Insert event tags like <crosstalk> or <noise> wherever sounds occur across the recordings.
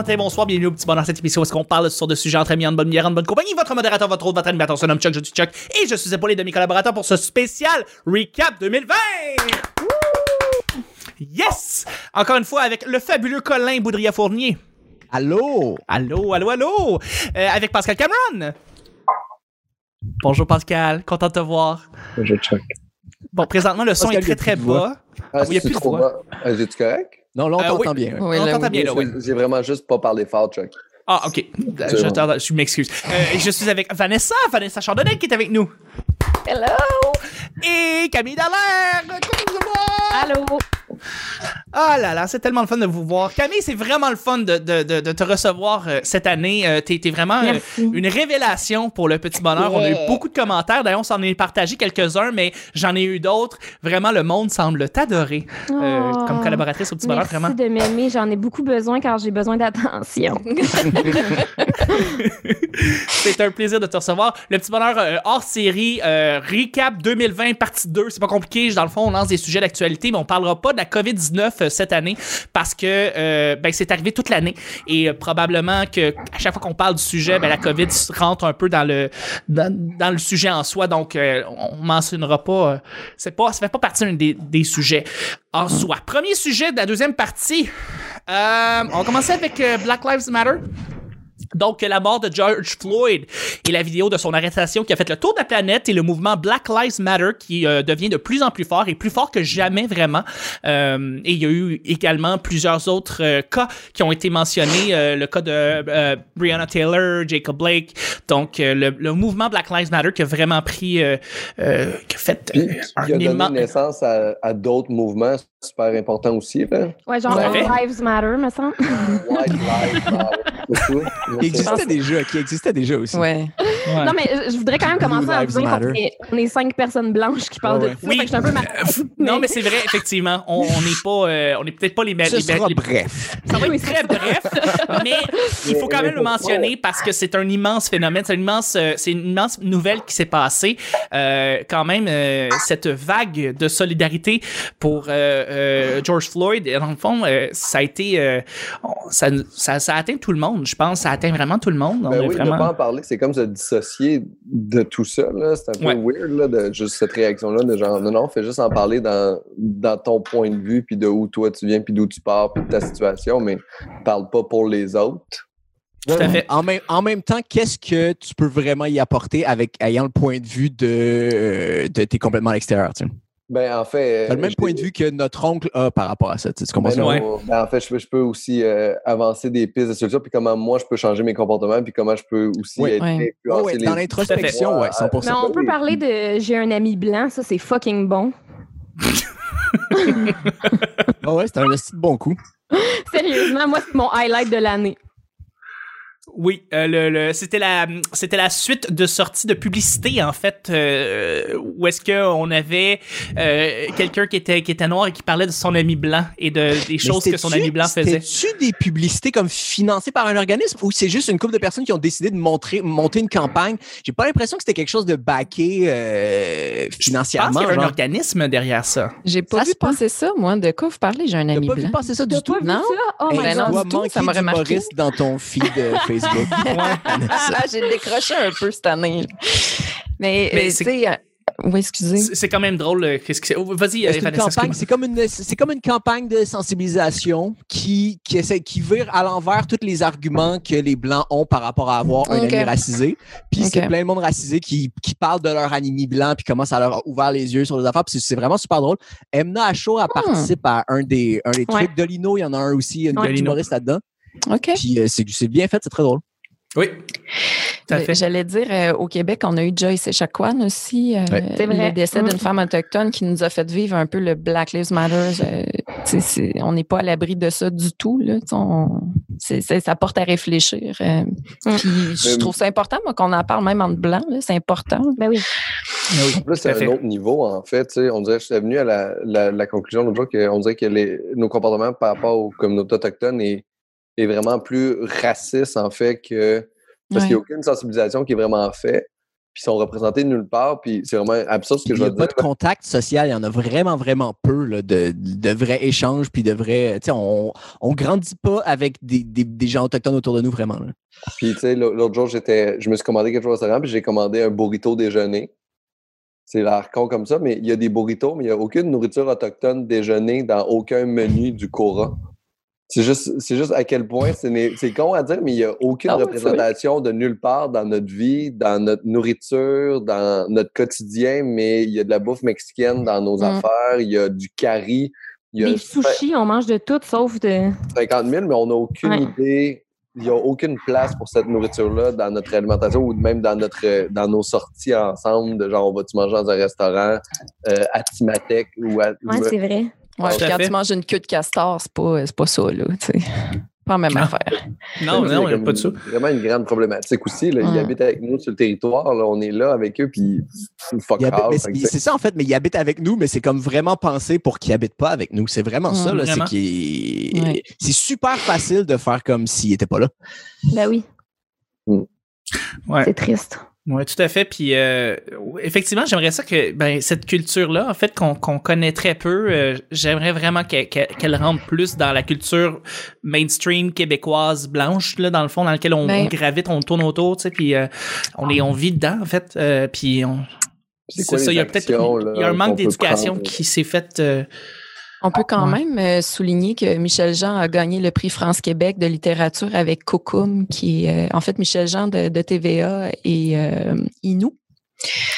matin, bonsoir, bienvenue au petit bonheur cette émission où est-ce qu'on parle sur de sujets entre amis, en bonne bière, en bonne compagnie. Votre modérateur, votre autre, votre animateur, son nom Chuck, je suis Chuck, et je suis épaulé de mes collaborateurs pour ce spécial Recap 2020! Yes! Encore une fois avec le fabuleux Colin Boudria-Fournier. Allô? Allô, allô, allô! Euh, avec Pascal Cameron. Bonjour Pascal, content de te voir. Je check. Bon, présentement, le son Pascal, est très très bas. Ah, il y a plus de voix. Ah, J'ai-tu correct? Non, là, on Euh, t'entend oui. bien. Oui, On t'entend bien, là, oui. J'ai vraiment juste pas parlé fort, Chuck. Ah, ok. Je, je m'excuse. Euh, je suis avec Vanessa, Vanessa Chardonnay qui est avec nous. Hello! Et Camille Dallaire. Allô? Ah là là, c'est tellement le fun de vous voir. Camille, c'est vraiment le fun de, de, de, de te recevoir euh, cette année. Euh, t'es, t'es vraiment euh, une révélation pour le petit bonheur. On a eu beaucoup de commentaires. D'ailleurs, on s'en est partagé quelques-uns, mais j'en ai eu d'autres. Vraiment, le monde semble t'adorer euh, Oh. comme collaboratrice au petit bonheur. Merci Vraiment. de m'aimer. J'en ai beaucoup besoin car j'ai besoin d'attention. <laughs> C'est un plaisir de te recevoir. Le petit bonheur euh, hors série, euh, recap 2020, partie 2. C'est pas compliqué. Dans le fond, on lance des sujets d'actualité, mais on parlera pas de la COVID-19 euh, cette année parce que euh, ben, c'est arrivé toute l'année. Et euh, probablement que à chaque fois qu'on parle du sujet, ben, la COVID rentre un peu dans le, dans, le sujet en soi. Donc, on mentionnera pas. c'est pas, ça fait pas partie des, des sujets en soi. Premier sujet de la deuxième partie. Euh, on va commencer avec Black Lives Matter. Donc, la mort de George Floyd et la vidéo de son arrestation qui a fait le tour de la planète et le mouvement Black Lives Matter qui euh, devient de plus en plus fort et plus fort que jamais vraiment. Euh, et il y a eu également plusieurs autres euh, cas qui ont été mentionnés, le cas de euh, Breonna Taylor, Jacob Blake. Donc, le, le mouvement Black Lives Matter qui a vraiment pris, euh, euh, qui a fait Puis, un qui a donné naissance à, à d'autres mouvements super importants aussi. Là. Ouais, genre. All Lives Matter, me semble. White Lives Matter. <laughs> Qui existait déjà, qui existait déjà aussi. Ouais. Ouais. Non, mais je voudrais quand même commencer en disant qu'on est, on est cinq personnes blanches qui parlent Ouais, de ça. Oui. Fait que je suis un peu mal- <laughs> Non, mais c'est vrai, effectivement. On n'est pas, euh, on n'est peut-être pas les meilleurs. Ce sera bref. Ça va être très bref, <laughs> mais il faut quand même le mentionner parce que c'est un immense phénomène, c'est une immense, euh, c'est une immense nouvelle qui s'est passée. Euh, quand même, euh, cette vague de solidarité pour euh, euh, George Floyd, et dans le fond, euh, ça a été, euh, ça, ça, ça a atteint tout le monde. Je pense, ça a atteint vraiment tout le monde. On Ben est oui, vraiment... ne pas en parler, c'est comme se dissocier de tout ça. là. C'est un peu Ouais. weird là, de juste cette réaction-là, de genre, non, non, fais juste en parler dans, dans ton point de vue, puis de où toi tu viens, puis d'où tu pars, puis de ta situation, mais parle pas pour les autres. Tout à fait. En même, en même temps, qu'est-ce que tu peux vraiment y apporter avec ayant le point de vue de, euh, de t'es complètement à l'extérieur? tu sais? Ben, en fait. T'as le même je- point de vue que notre oncle a par rapport à ça. Tu sais, tu comprends Ben Ouais. ben en fait, je peux, je peux aussi euh, avancer des pistes de solutions, puis comment moi je peux changer mes comportements, puis comment je peux aussi Oui. être Ouais. Ouais, influencer ouais, les dans l'introspection, ouais, 100%. Mais on peut parler de j'ai un ami blanc, ça c'est fucking bon. <laughs> Ah ouais, c'était un bon coup. <laughs> Sérieusement, moi c'est mon highlight de l'année. Oui, euh, le, le- c'était la c'était la suite de sorties de publicité en fait euh, où est-ce que on avait euh, quelqu'un qui était qui était noir et qui parlait de son ami blanc et de des choses que son ami blanc faisait. C'était-tu des publicités comme financées par un organisme ou c'est juste une couple de personnes qui ont décidé de montrer, monter une campagne? J'ai pas l'impression que c'était quelque chose de backé euh, Je pense financièrement. qu'il y avait un organisme derrière ça. J'ai pas Ça vu passer ça, moi. De quoi vous parlez? J'ai un ami pas vu blanc. passer ça du tout? Non? ça? Oh Hey, Ben non, du tout, manquer ça m'aurait marqué. d'humoristes dans ton feed euh, <laughs> Facebook. <laughs> Ah, J'ai décroché un peu cette année. Mais, Mais euh, c'est- tu sais, euh, oui, excusez. C'est quand même drôle. euh, Qu'est-ce que c'est? Oh, Vas-y, C'est comme une c'est comme une campagne de sensibilisation qui qui essaie qui vire à l'envers tous les arguments que les blancs ont par rapport à avoir un ami racisé. Puis c'est plein de monde racisé qui qui parle de leur ami blanc puis comment ça leur a ouvert les yeux sur les affaires. Puis c'est- vraiment super drôle. Emna Acho a participe à un des un des Ouais. trucs. Dolino, il y en a un aussi, il y a une ouais. humoriste là-dedans. OK. Puis euh, c'est c'est bien fait, c'est très drôle. Oui. Fait. J'allais dire, euh, au Québec, on a eu Joyce Echaquan aussi. euh, Ouais. C'est vrai. Le décès Mm. d'une femme autochtone qui nous a fait vivre un peu le Black Lives Matter. euh, on n'est pas à l'abri de ça du tout. Là, ça porte à réfléchir. euh, Mm. Puis je Euh, trouve ça important, moi, qu'on en parle même entre blancs. là, C'est important. Ben oui. Oui, En plus, c'est fait. un autre niveau, en fait. On dirait, je suis venu à la, la, la conclusion l'autre jour qu'on dirait que les, nos comportements par rapport aux communautés autochtones est, est vraiment plus raciste, en fait, que. Parce Ouais. qu'il n'y a aucune sensibilisation qui est vraiment faite. puis sont représentés nulle part, puis c'est vraiment absurde ce que Il je n'y a veux pas dire. de contact social, il y en a vraiment, vraiment peu là, de, de vrais échanges, puis de vrais. Tu sais, on, on grandit pas avec des, des, des gens autochtones autour de nous, vraiment. là. Puis, tu sais, l'au- l'autre jour, j'étais, je me suis commandé quelque chose au restaurant, puis j'ai commandé un burrito déjeuner. C'est l'air con comme ça, mais il y a des burritos, mais il n'y a aucune nourriture autochtone déjeuner dans aucun menu du Cora. C'est juste, c'est juste à quel point c'est con à dire, mais il n'y a aucune Ah représentation de nulle part dans notre vie, dans notre nourriture, dans notre quotidien, mais il y a de la bouffe mexicaine dans nos Mm. affaires, il y a du curry, il y a Les sushis, on mange de tout sauf de. 50 000, mais on n'a aucune Ouais. idée. Il n'y a aucune place pour cette nourriture-là dans notre alimentation ou même dans, notre, dans nos sorties ensemble. De genre, on va-tu manger dans un restaurant euh, à Timatec ou à. Ouais, c'est vrai. Ouais, quand fait. tu manges une queue de castor, c'est pas, c'est pas ça, là. Pas la même Non. affaire. Non, non, il n'y a comme pas de ça. Vraiment une grande problématique aussi. Là. Ils Mm. habitent avec nous sur le territoire. Là. On est là avec eux, puis fuck c'est ça, en fait, mais ils habitent avec nous, mais c'est comme vraiment pensé pour qu'ils habitent pas avec nous. C'est vraiment ça, Mm, là. C'est Ouais. super facile de faire comme s'ils n'étaient pas là. Ben oui, Ouais. c'est triste. Oui, tout à fait. Puis euh, effectivement, j'aimerais ça que ben, cette culture-là, en fait, qu'on qu'on connaît très peu, euh, j'aimerais vraiment qu'elle qu'elle- qu'elle rentre plus dans la culture mainstream québécoise blanche, là, dans le fond, dans lequel on, Ben- on gravite, on tourne autour, tu sais, puis euh, on, est, on vit dedans, en fait. euh, puis on. C'est ça, il y a peut-être actions, là, il y a un manque d'éducation qui s'est fait. On peut quand Ouais. même euh, souligner que Michel Jean a gagné le prix France-Québec de littérature avec Kokum, qui est euh, en fait Michel Jean de, de TVA et euh, Inou.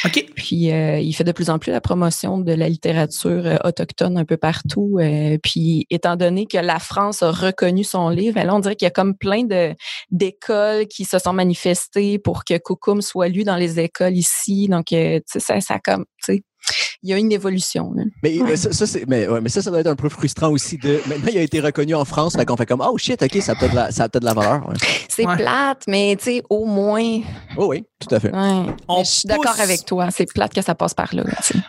OK. Puis euh, il fait de plus en plus la promotion de la littérature euh, autochtone un peu partout. euh, puis étant donné que la France a reconnu son livre, ben là on dirait qu'il y a comme plein de d'écoles qui se sont manifestées pour que Kokum soit lu dans les écoles ici. Donc euh, tu sais ça, ça comme tu sais il y a une évolution. là. Mais, euh, ça, ça, c'est- mais, ouais, mais ça, ça doit être un peu frustrant aussi. De, maintenant, il a été reconnu en France, fait qu'on fait comme Oh shit, OK, ça a peut-être de la, ça a peut-être de la valeur. ouais. C'est Ouais. plate, mais tu sais au moins Oh oui, tout à fait. Ouais. On Mais je suis d'accord avec toi. C'est plate que ça passe par là.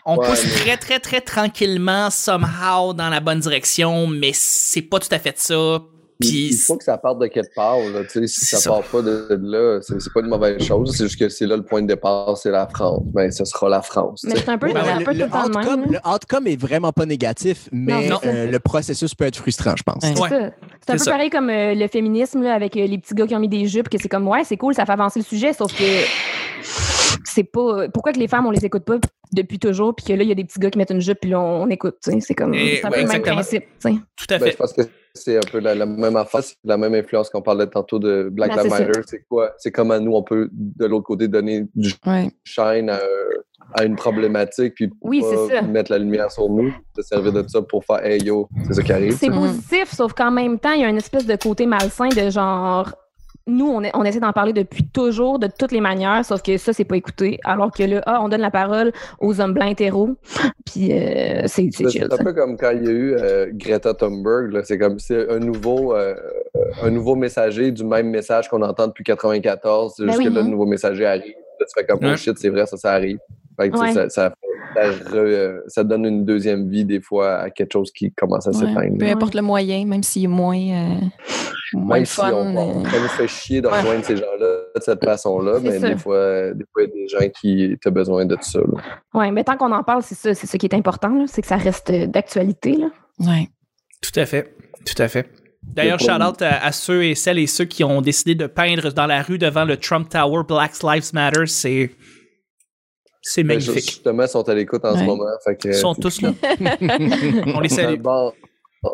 On Ouais, pousse mais- très, très, très tranquillement, somehow, dans la bonne direction, mais c'est pas tout à fait ça. Il, Puis il faut que ça parte de quelque part. Là, si ça, ça. part pas de, de là, c'est pas une mauvaise chose. C'est juste que c'est là le point de départ, c'est la France. Ben, ce sera la France. Mais c'est un peu, Ouais, un le, peu tout le le temps de outcome, même. le outcome est vraiment pas négatif, mais Non, euh, le processus peut être frustrant, je pense. Ouais. C'est Ouais. ça. C'est un peu ça. pareil comme euh, le féminisme là, avec euh, les petits gars qui ont mis des jupes, que c'est comme ouais, c'est cool, ça fait avancer le sujet, sauf que c'est pas. Pourquoi que les femmes on les écoute pas depuis toujours, puis que là il y a des petits gars qui mettent une jupe, puis là on, on écoute. tu sais, C'est comme c'est un ouais, peu le même principe. sais. tout à Ben, fait. je pense que c'est un peu la, la même affaire, c'est la même influence qu'on parlait tantôt de Black Ben, Lives. Matter. C'est quoi? C'est comment nous, on peut, de l'autre côté, donner du Ouais. shine à, à une problématique, puis Oui, pas c'est ça. mettre la lumière sur nous, de servir de ça pour faire Hey yo, c'est ça qui arrive. C'est Mm. positif, sauf qu'en même temps, il y a une espèce de côté malsain de genre. Nous, on, est- on essaie d'en parler depuis toujours, de toutes les manières, sauf que ça, c'est pas écouté. Alors que là, ah, on donne la parole aux hommes blancs hétéros, <laughs> puis euh, c'est chill. C'est un peu comme quand il y a eu euh, Greta Thunberg. C'est comme c'est un nouveau, euh, un nouveau messager du même message qu'on entend depuis 94. C'est Ben juste oui. que là, le nouveau messager arrive. Là, tu fais comme Ouais. oh shit, c'est vrai, ça, ça arrive. Fait que, tu sais, Ouais. ça, ça, ça re- euh, ça donne une deuxième vie des fois à quelque chose qui commence à Ouais. s'éteindre. Peu importe le moyen, même s'il est moins, euh, moins Même le si fun. on, euh, ça nous fait chier de rejoindre ces gens-là de cette <laughs> façon-là, mais ça. des fois, des fois, il y a des gens qui ont besoin de tout ça. Ouais, mais tant qu'on en parle, c'est ça, c'est ça qui est important, c'est que ça reste euh, d'actualité. là. ouais. Tout à fait. Tout à fait. D'ailleurs, shout-out à, à ceux et celles et ceux qui ont décidé de peindre dans la rue devant le Trump Tower Black Lives Matter. C'est. C'est Ben, magnifique. Justement, ils sont à l'écoute en ce moment. Fait que, Ils sont tous là. <laughs> On les salue. bon,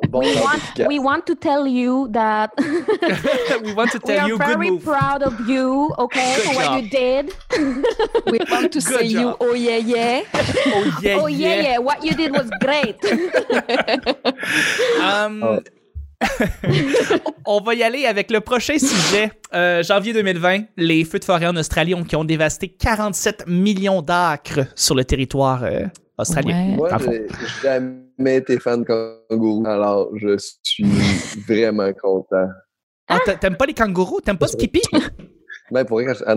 bon We want, we want to tell you that <laughs> We want to <laughs> tell are you good very move. proud of you, okay, Good for what you did. We want to say you, oh yeah, yeah. Oh yeah, oh yeah, yeah, what you did was great. Um, Ah. <laughs> on va y aller avec le prochain sujet. Euh, janvier 2020, les feux de forêt en Australie ont, qui ont dévasté 47 millions d'acres sur le territoire euh, australien. Ouais. Moi, j'ai jamais été fan de kangourou, alors je suis <laughs> vraiment content. Ah, t'a- T'aimes pas les kangourous? T'aimes pas Skippy? <laughs> Ben, pour vrai, quand je- ah,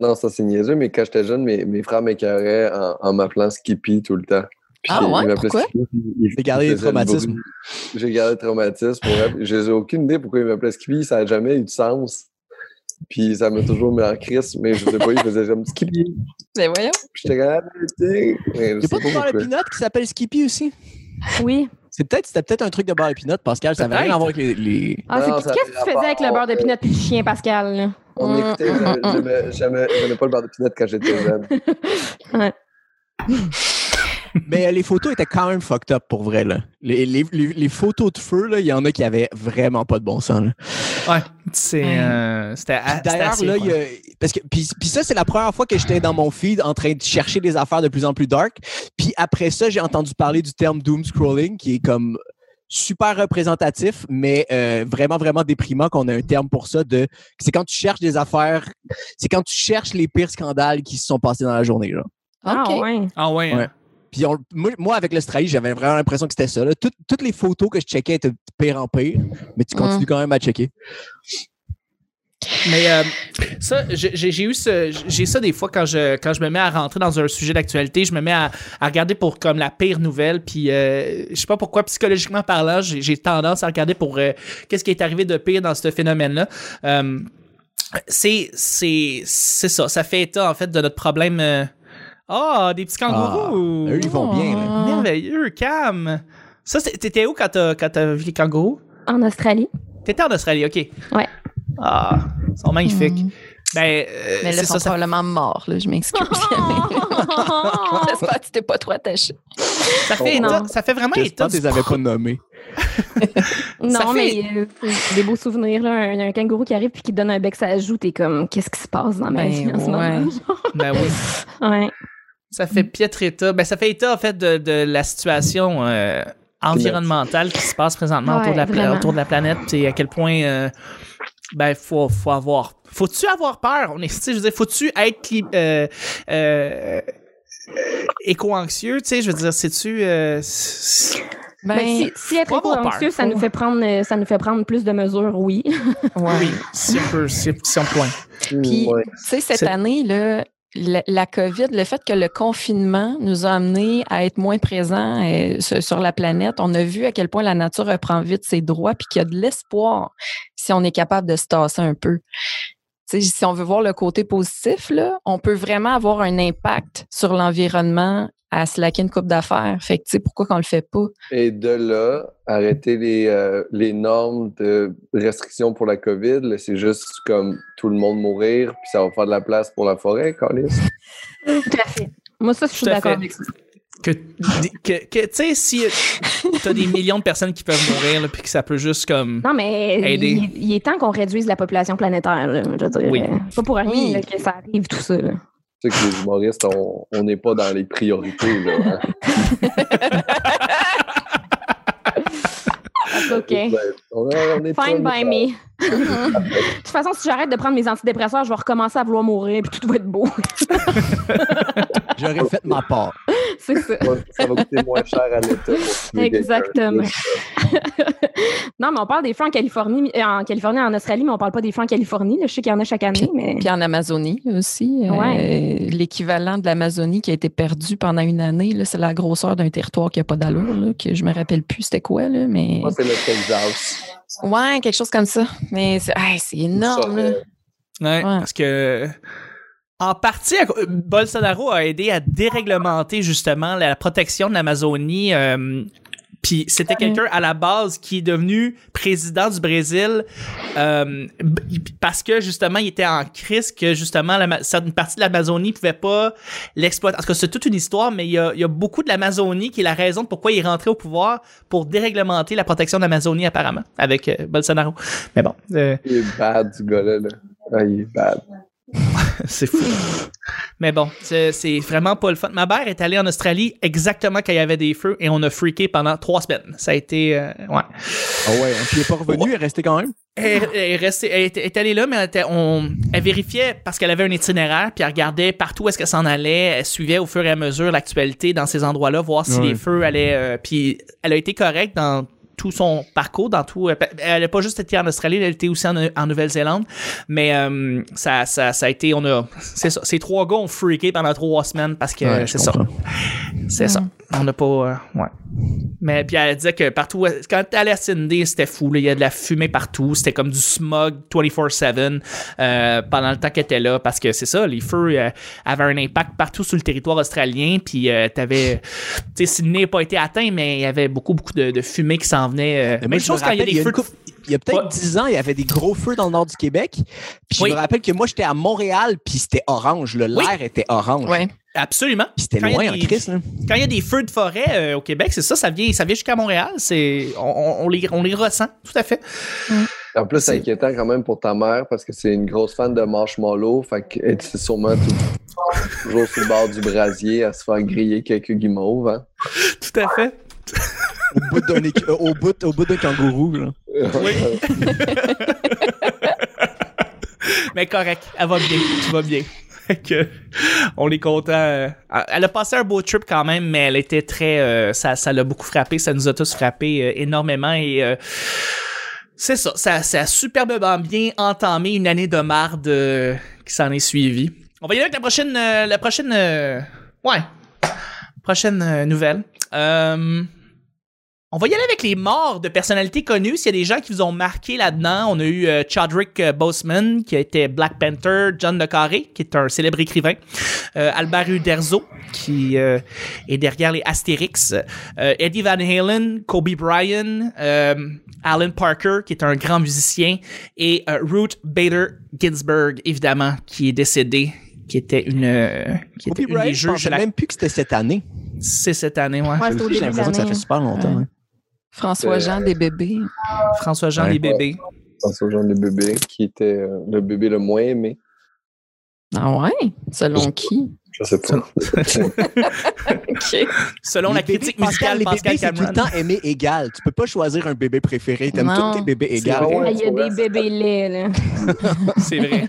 non, ça c'est niaiseux, mais quand j'étais jeune, mes, mes frères m'écœuraient en, en m'appelant Skippy tout le temps. Puis Ah ouais, pourquoi? J'ai gardé le traumatismes. J'ai gardé le traumatisme. Pour. J'ai aucune idée pourquoi ils m'appelaient Skippy, ça n'a jamais eu de sens. Puis ça m'a toujours mis en crise, mais je sais pas, il faisait comme Skippy. Mais voyons. Puis J'étais comme, ah, mais Il je pas sais de bar qui s'appelle Skippy aussi? Oui. C'est peut-être, c'était peut-être un truc de bar à peanut, Pascal. Ça avait rien à voir avec les. les- Ah, c'est- Qu'est-ce que tu faisais avec le beurre de pinot et le chien, Pascal? là? On Mm, écoutait, mm, j'aimais- j'aimais pas le beurre de pinot quand j'étais jeune. <laughs> Mais euh, les photos étaient quand même fucked up pour vrai. Là. Les, les- les- les photos de feu, là, il y en a qui avaient vraiment pas de bon sens. là. Ouais, c'est, euh, c'était D'ailleurs, assez là, il y a- parce que puis, puis ça, c'est la première fois que j'étais dans mon feed en train de chercher des affaires de plus en plus dark. Puis après ça, j'ai entendu parler du terme doom scrolling, qui est comme super représentatif, mais euh, vraiment, vraiment déprimant qu'on ait un terme pour ça. De, c'est quand tu cherches des affaires, c'est quand tu cherches les pires scandales qui se sont passés dans la journée. Là. Ah, ouais. Ah ouais. hein. Ouais. Puis on- moi, moi, avec l'Australie, j'avais vraiment l'impression que c'était ça. là. Toutes, toutes les photos que je checkais étaient de pire en pire, mais tu continues Mm. quand même à checker. Mais euh, ça, j'ai eu ce, j'ai ça des fois quand je quand je me mets à rentrer dans un sujet d'actualité, je me mets à, à regarder pour comme la pire nouvelle, puis euh, je sais pas pourquoi psychologiquement parlant, j'ai tendance à regarder pour euh, qu'est-ce qui est arrivé de pire dans ce phénomène-là. Euh, c'est ça, ça fait état en fait de notre problème. Ah, des petits kangourous. Ah, eux, ils vont bien. là. Ah. Merveilleux, Cam. Ça, t'étais où quand t'as vu les kangourous? En Australie. T'étais en Australie, ok. Ouais. Ah, ils sont magnifiques. Mm. Ben, euh, Mais là, c'est ils sont ça, ça probablement morts, là, je m'excuse. <laughs> <laughs> J'espère que tu t'es pas trop attaché. Ça fait, Non. état- ça fait vraiment J'espère état que tu les avais pas nommés. <laughs> Non, Ça mais euh, des beaux souvenirs. Là. Un, un kangourou qui arrive puis qui te donne un bec, ça joue. T'es comme, qu'est-ce qui se passe dans ma Ben, vie en ce moment? Ben oui. Ouais. Ça fait piètre état. Ben, ça fait état, en fait, de, de la situation euh, environnementale qui se passe présentement Ouais, autour, de la, pla- vraiment. autour de la planète. Et à quel point, euh, ben, faut, faut avoir. Faut-tu avoir peur? On est, tu sais, je veux dire, faut-tu être euh, euh, euh, éco-anxieux? Tu sais, je veux dire, sais-tu. euh, c'est- Ben, Ben, si, si être éco-anxieux, ça faut- nous fait prendre, ça nous fait prendre plus de mesures, oui. <laughs> oui, si on peut, si, si on point. Puis, Ouais. tu sais, cette C'est- année, là, la, COVID, le fait que le confinement nous a amené à être moins présents euh, sur, la planète, on a vu à quel point la nature reprend vite ses droits puis qu'il y a de l'espoir si on est capable de se tasser un peu. Si on veut voir le côté positif, là, on peut vraiment avoir un impact sur l'environnement à slacker une coupe d'affaires. Fait que, tu sais, pourquoi qu'on le fait pas? Et de là, arrêter les, euh, les normes de restriction pour la COVID, c'est juste comme tout le monde mourir, puis ça va faire de la place pour la forêt, Carlis. <laughs> Tout à fait. Moi, ça, je suis d'accord avec ça. que, que, que tu sais, si t'as des millions de personnes qui peuvent mourir, là, puis que ça peut juste comme. Non, mais Aider. il, il est temps qu'on réduise la population planétaire. là. Je veux dire, Oui. c'est pas pour rien Oui. là, que ça arrive, tout ça. là. Que les humoristes, on on n'est pas dans les priorités. Là, hein. <laughs> OK. On, on est Fine by me. <laughs> De toute façon, si j'arrête de prendre mes antidépresseurs, je vais recommencer à vouloir mourir, puis tout va être beau. <laughs> J'aurais fait ma part. c'est ça. Ça va coûter moins cher à l'État. Exactement. <laughs> non, mais on parle des feux en Californie, euh, en Californie, en Australie, mais on parle pas des feux en Californie. là. Je sais qu'il y en a chaque année, mais. Puis en Amazonie aussi. euh, Ouais. L'équivalent de l'Amazonie qui a été perdu pendant une année, là, c'est la grosseur d'un territoire qui n'a pas d'allure, que je me rappelle plus c'était quoi, là, mais. Moi, c'est le Texas. Ouais, quelque chose comme ça. Mais c'est hey, c'est énorme, là. Ouais, Ouais. parce que. En partie, Bolsonaro a aidé à déréglementer justement la protection de l'Amazonie. euh, puis c'était quelqu'un à la base qui est devenu président du Brésil euh, parce que justement il était en crise que justement la, une partie de l'Amazonie pouvait pas l'exploiter. En tout cas, c'est toute une histoire, mais il y a, il y a beaucoup de l'Amazonie qui est la raison de pourquoi il est rentré au pouvoir pour déréglementer la protection de l'Amazonie apparemment avec euh, Bolsonaro. Mais bon, euh, Il est bad, ce gars-là. Là. Ah, il est bad. <laughs> c'est fou. Mais bon, c'est vraiment pas le fun. Ma mère est allée en Australie exactement quand il y avait des feux et on a freaké pendant trois semaines. Ça a été. euh, ouais. Ah ouais, hein, puis il est pas revenu, il est resté quand même? Elle, elle est restée- elle elle est allée là, mais elle, était- on, elle vérifiait parce qu'elle avait un itinéraire, puis elle regardait partout où est-ce qu'elle s'en allait. Elle suivait au fur et à mesure l'actualité dans ces endroits-là, voir si Ouais. les feux allaient. euh, puis elle a été correcte dans tout son parcours, dans tout. Elle n'a pas juste été en Australie, elle a été aussi en, en Nouvelle-Zélande. Mais euh, ça, ça, ça a été. On a. C'est ça. Ces trois gars ont freaké pendant trois semaines parce que Ouais, c'est ça. C'est ça. On n'a pas. euh, ouais. Mais puis elle disait que partout, quand elle allait à Sydney, c'était fou. là. Il y a de la fumée partout. C'était comme du smog 24-7 euh, pendant le temps qu'elle était là. Parce que c'est ça, les feux euh, avaient un impact partout sur le territoire australien. Puis euh, t'avais. Tu sais, Sydney n'a pas été atteint, mais il y avait beaucoup, beaucoup de, de fumée qui s'en venait. euh, même je chose me quand il y a des feux. il y a peut-être Ouais. 10 ans, il y avait des gros feux dans le nord du Québec. Puis Oui. je me rappelle que moi, j'étais à Montréal, puis c'était orange. Le Oui. l'air était orange. Ouais. Absolument. Puis c'était loin en des- crise. là. Quand il y a des feux de forêt euh, au Québec, c'est ça, ça vient, ça vient jusqu'à Montréal. C'est, on, les, on les ressent, tout à fait. En plus, c'est C'est- inquiétant quand même pour ta mère parce que c'est une grosse fan de marshmallow. Fait qu'elle est sûrement tout- toujours sur le bord du brasier à se faire griller quelques guimauves. Hein? Tout à fait. Au bout d'un éc- euh, au bout, au bout d'un kangourou. là. <laughs> Mais correct, elle va bien, tu vas bien. Fait que, on est content. euh, Elle a passé un beau trip quand même, mais elle était très. euh, ça, ça l'a beaucoup frappé, ça nous a tous frappé euh, énormément et. euh, c'est ça, ça, ça a superbement bien entamé une année de marde euh, qui s'en est suivie. On va y aller avec la prochaine, euh, la prochaine, euh, ouais, prochaine euh, nouvelle. On va y aller avec les morts de personnalités connues. S'il y a des gens qui vous ont marqué là-dedans, on a eu euh, Chadwick euh, Boseman, qui a été Black Panther, John Le Carré, qui est un célèbre écrivain, euh, Albert Uderzo, qui euh, est derrière les Astérix, euh, Eddie Van Halen, Kobe Bryant, euh, Alan Parker, qui est un grand musicien, et euh, Ruth Bader Ginsburg, évidemment, qui est décédée, qui était une, euh, qui était Kobe une Bryant, des je juges pensais la... même plus que c'était cette année. C'est cette année, ouais. Ouais, J'ai l'impression que ça fait super longtemps. Ouais. hein. François-Jean, des bébés. François-Jean Ouais. des bébés. pense au genre de bébé qui était euh, le bébé le moins aimé. Ah ouais? Selon qui? Je sais pas. <laughs> OK. Selon Les la bébés, critique Pascal, musicale, les Pascal bébés, c'est tout le temps aimé égal. Tu peux pas choisir un bébé préféré. T'aimes Non. tous tes bébés vrai. Ah, Il y a des bébés laids, là. <laughs> C'est vrai.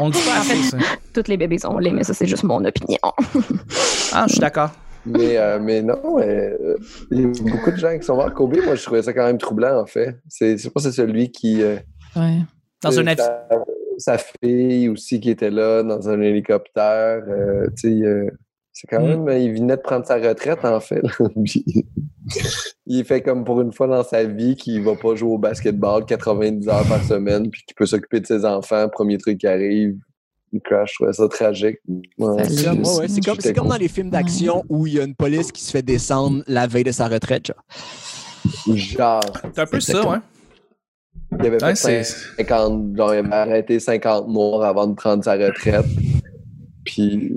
On le dit pas assez, ça. Tous les bébés sont laids, mais ça, c'est juste mon opinion. Ah, je suis d'accord. Mais, euh, mais non, euh, il y a beaucoup de gens qui sont morts. Kobe, moi, je trouvais ça quand même troublant, en fait. C'est, je sais pas si c'est celui qui. euh, Ouais. Dans un sa, sa fille aussi qui était là dans un hélicoptère. euh, tu sais, c'est quand Mm. même. Il venait de prendre sa retraite, en fait. <laughs> il fait comme pour une fois dans sa vie qu'il va pas jouer au basketball 90 heures par semaine, puis qu'il peut s'occuper de ses enfants. Premier truc qui arrive, il crash. Je trouvais ça tragique. Ouais. C'est comme, ouais, ouais, c'est comme, dans les films d'action où il y a une police qui se fait descendre la veille de sa retraite. genre. Genre, C'est un peu ça, ouais. il avait Ouais, fait c'est. 50, genre, il avait arrêté 50 mois avant de prendre sa retraite. Puis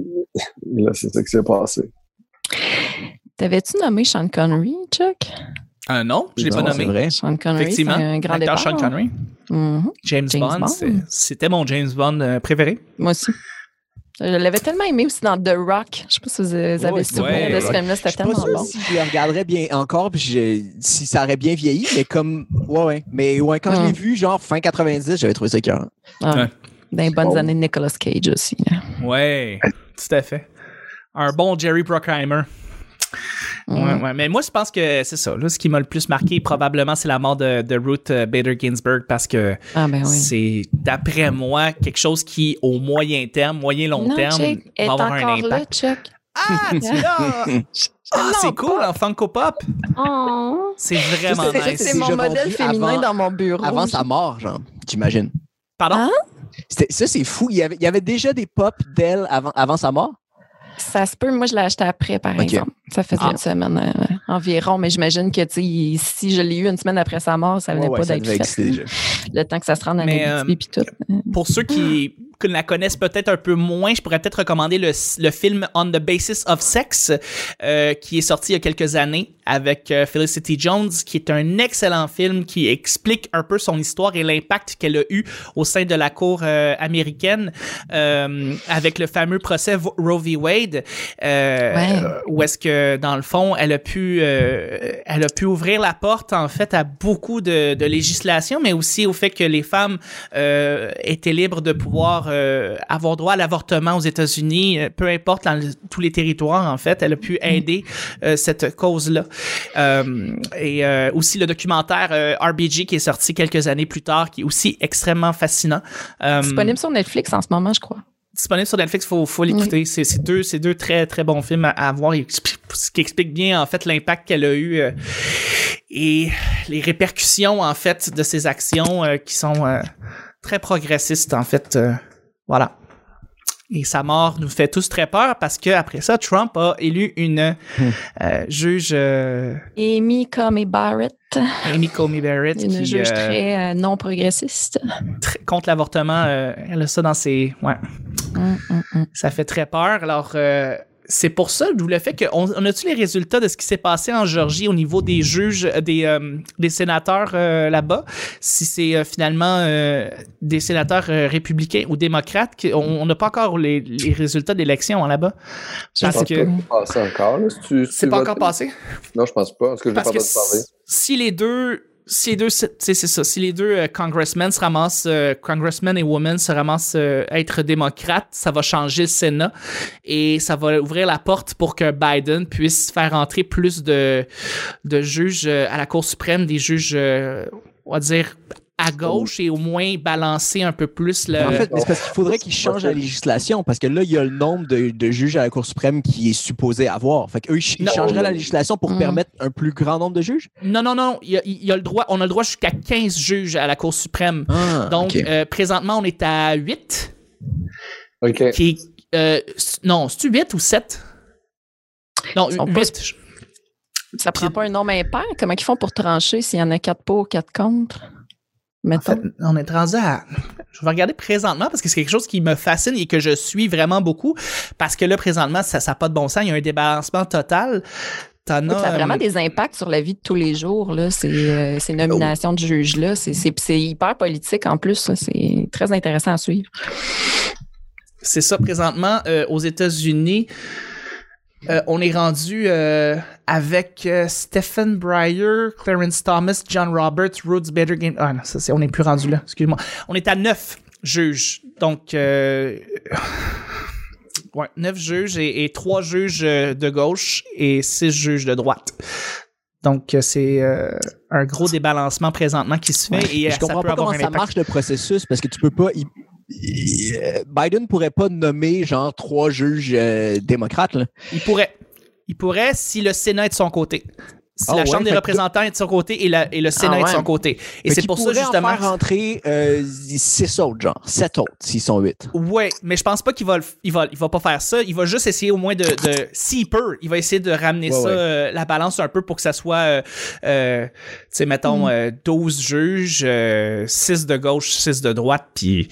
là, c'est ça qui s'est passé. T'avais-tu nommé Sean Connery, Chuck? Ah non, je l'ai pas nommé. vrai. Sean Connery, Effectivement. un grand départ. Sean Connery. Mhm. James, James Bond, c'était mon James Bond euh, préféré. Moi aussi. Je l'avais tellement aimé aussi dans The Rock. Je sais pas si vous avez souvenir ouais, de ce ouais. film-là. C'était tellement sûr bon. si je le regarderais bien encore, puis je- si ça aurait bien vieilli, mais comme. Ouais, ouais. Mais ouais, quand je l'ai Mm. vu, genre fin 90, j'avais trouvé ça écœurant. Ah, Ouais. Dans les bonnes Bon. années de Nicolas Cage aussi. là. Ouais, tout à fait. Un bon Jerry Bruckheimer. Ouais, ouais. Mais moi, je pense que c'est ça. Là, ce qui m'a le plus marqué, probablement, c'est la mort de, de Ruth euh, Bader Ginsburg parce que Ah, ben oui. c'est, d'après moi, quelque chose qui, au moyen terme, moyen-long Non, terme, Chuck, va avoir un là, impact. Chuck. Ah, tu l'as! <laughs> Ah, c'est cool, en Funko Pop. Oh. C'est vraiment nice. C'est mon modèle féminin avant- dans mon bureau. Avant sa mort, genre, j'imagine. Pardon? Hein? C'était- Ça, c'est fou. Il y, avait, il y avait déjà des pop d'elle avant, avant sa mort? Ça se peut. Moi, je l'ai acheté après, par exemple. Ça faisait Ah. une semaine euh, environ, mais j'imagine que si je l'ai eu une semaine après sa mort, ça venait Ouais, pas d'être fait. déjà. Le temps que ça se rende à Abitibi puis tout. Pour ceux qui que la connaissent peut-être un peu moins, je pourrais peut-être recommander le, le film On the Basis of Sex, euh, qui est sorti il y a quelques années avec euh, Felicity Jones, qui est un excellent film qui explique un peu son histoire et l'impact qu'elle a eu au sein de la cour euh, américaine euh, avec le fameux procès Roe v. Wade, euh, Ouais. où est-ce que dans le fond elle a pu euh, elle a pu ouvrir la porte en fait à beaucoup de, de législation, mais aussi au fait que les femmes euh, étaient libres de pouvoir euh, avoir droit à l'avortement aux États-Unis, euh, peu importe dans le- tous les territoires en fait. Elle a pu aider euh, cette cause-là. Et aussi le documentaire RBG qui est sorti quelques années plus tard, qui est aussi extrêmement fascinant. Disponible sur Netflix en ce moment, je crois. disponible sur Netflix, faut, faut l'écouter. C'est, c'est deux, c'est deux très, très bons films à, à voir, ce qui explique bien, en fait, l'impact qu'elle a eu euh, et les répercussions, en fait, de ses actions euh, qui sont euh, très progressistes, en fait. Voilà. Et sa mort nous fait tous très peur parce que après ça, Trump a élu une euh, juge euh, Amy Comey Barrett, Amy Coney Barrett une qui, juge euh, très euh, non progressiste. tr- contre l'avortement. euh, elle a ça dans ses. Ouais. Hum, hum, hum. Ça fait très peur. Alors, euh, c'est pour ça, d'où le fait qu'on on a-tu les résultats de ce qui s'est passé en Georgie au niveau des juges, euh, des, euh, des sénateurs euh, là-bas? Si c'est euh, finalement euh, des sénateurs républicains ou démocrates, qui- on n'a pas encore les, les résultats d'élection hein, là-bas. Je Parce que c'est pas encore passé? Non, je pense pas. Parce que je Parce pas que parler. si les deux si les deux c'est ça. Si les deux euh, congressmen se ramassent euh, congressmen et women se ramassent euh, être démocrates ça va changer le Sénat et ça va ouvrir la porte pour que Biden puisse faire entrer plus de de juges euh, à la Cour suprême des juges on va dire à gauche et au moins balancer un peu plus le En fait, c'est parce qu'il faudrait qu'il change la législation, parce que là, il y a le nombre de, de juges à la Cour suprême qui est supposé avoir. Fait qu'eux, ils, Non. changeraient la législation pour Mm. permettre un plus grand nombre de juges? non non non il y a, il y a le droit on a le droit jusqu'à 15 juges à la Cour suprême Ah, donc euh, présentement on est à 8 OK. qui euh, non, c'est-tu 8 ou 7? Non, Ils sont 8. Ça prend pas un nombre impair? Comment ils font pour trancher s'il y en a quatre pour, quatre contre? En Mettons. fait, on est rendu à. Je vais regarder présentement parce que c'est quelque chose qui me fascine et que je suis vraiment beaucoup. Parce que là, présentement, ça n'a pas de bon sens. Il y a un débalancement total. Écoute, ça a as. vraiment euh, des impacts sur la vie de tous les jours, là, ces, euh, ces nominations de juges-là. C'est, hyper politique en plus. C'est très intéressant à suivre. C'est ça, présentement, euh, aux États-Unis. Euh, on est rendu euh, avec euh, Stephen Breyer, Clarence Thomas, John Roberts, Rhodes Bader Game. Ah non, ça, c'est, on n'est plus rendu là. Excuse-moi. On est à neuf juges. Donc, <sighs> ouais, neuf juges et, et trois juges de gauche et six juges de droite. Donc, c'est euh, un gros débalancement présentement qui se fait et je ça comprends peut pas avoir comment ça marche le processus parce que tu peux pas. Il- il- euh, Biden pourrait pas nommer genre trois juges euh, démocrates. Là. Il pourrait. Il pourrait si le Sénat est de son côté. Si Ah la ouais, Chambre des que- représentants est de son côté et, la- et le Sénat Ah est de ouais. son côté. Et c'est pour ça, pourrait en justement. faire rentrer euh, six autres, genre sept autres s'ils sont huit. Ouais, mais je pense pas qu'il va, il va, il va pas faire ça. Il va juste essayer au moins de, de s'il peut, il va essayer de ramener Ouais, ça, euh, la balance un peu pour que ça soit, euh, tu sais, mettons, euh, 12 juges, euh, 6 de gauche, 6 de droite, puis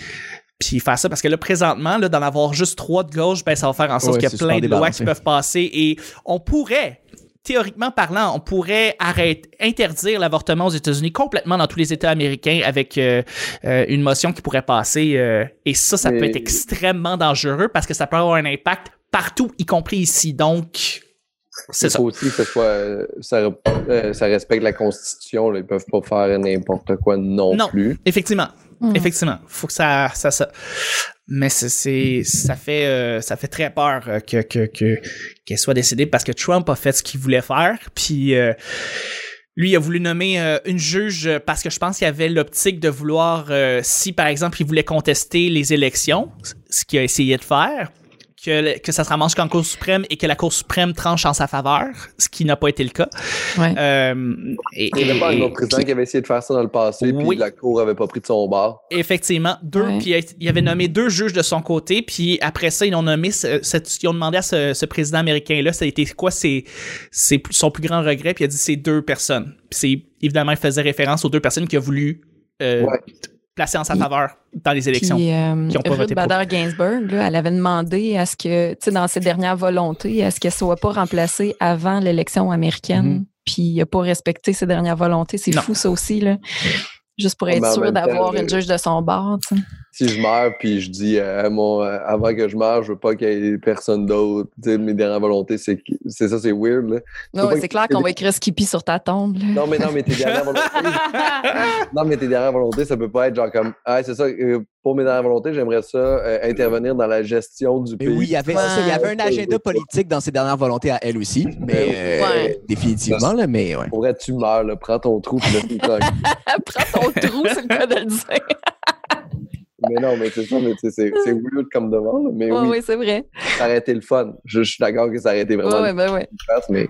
puis faire ça parce que là présentement là d'en avoir juste trois de gauche ben ça va faire en sorte Ouais, qu'il y a plein de lois qui peuvent passer et on pourrait théoriquement parlant, on pourrait arrêter, interdire l'avortement aux États-Unis complètement dans tous les États américains avec euh, euh, une motion qui pourrait passer. euh, et ça, ça peut être extrêmement dangereux parce que ça peut avoir un impact partout, y compris ici. Donc, c'est ça. aussi que ce soit, ça, ça respecte la Constitution. Là. Ils peuvent pas faire n'importe quoi non, Non. plus. Effectivement. Mm. Effectivement. Faut que ça, ça, ça. Mais c'est, ça fait, euh, ça fait très peur euh, que, que, que, qu'elle soit décédée parce que Trump a fait ce qu'il voulait faire. Puis, euh, lui, il a voulu nommer euh, une juge parce que je pense qu'il avait l'optique de vouloir, si par exemple il voulait contester les élections, ce qu'il a essayé de faire, que, le- que ça se ramasse qu'en Cour suprême et que la Cour suprême tranche en sa faveur, ce qui n'a pas été le cas. Ouais. Euh, et, Il y avait pas un autre président qui avait essayé de faire ça dans le passé, Oui. puis la Cour avait pas pris de son bord. Effectivement, deux. Ouais. Puis il avait nommé deux juges de son côté. Puis après ça, ils ont nommé, ce- cette- ils ont demandé à ce, ce président américain-là, ça a été quoi ses, ses- son plus grand regret. Puis il a dit c'est deux personnes. Puis c'est évidemment, il faisait référence aux deux personnes qu'il a voulu euh, Ouais. Placer en sa faveur dans les élections. Puis, euh, qui ont pas Ruth voté pour. Bader Ginsburg, là, elle avait demandé à ce que, tu sais, dans ses dernières volontés, à ce qu'elle soit pas remplacée avant l'élection américaine. Mhm. Puis il a pas respecté ses dernières volontés. C'est fou, ça aussi, là. Juste pour Mais être en sûr temps, d'avoir le- une juge de son bord, tu sais. Si je meurs, puis je dis euh, mon, euh, avant que je meure, je veux pas qu'il y ait personne d'autre. Tu sais, mes dernières volontés, c'est que- c'est ça, c'est weird. Là. Non, pas c'est clair qu'on va écrire Skippy sur ta tombe. là. Non, mais non, mais tes dernières volontés. <laughs> non, mais tes dernières volontés, ça peut pas être genre comme Ah, c'est ça, euh, pour mes dernières volontés, j'aimerais ça euh, intervenir dans la gestion du Mais pays. oui, il y avait, Ouais. ça, il y avait un agenda politique dans ses dernières volontés à elle aussi, mais euh, Ouais. définitivement, là, mais ouais. Pour vrai, tu meurs, là, prends ton trou, puis tranquille. <laughs> Prends ton trou, c'est le cas de le dire. Mais non, mais c'est ça, mais c'est weird comme devant, mais oui, oui, c'est vrai. ça aurait été le fun. Je, je suis d'accord que ça aurait été vraiment Ouais, ouais, le ben ouais. mais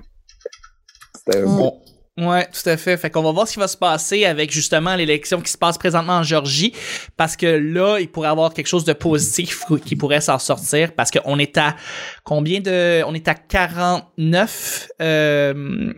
c'était un Mm. bon. Ouais, tout à fait. Fait qu'on va voir ce qui va se passer avec justement l'élection qui se passe présentement en Georgie, parce que là, il pourrait y avoir quelque chose de positif qui pourrait s'en sortir, parce qu'on est à combien de, on est à 49, euh,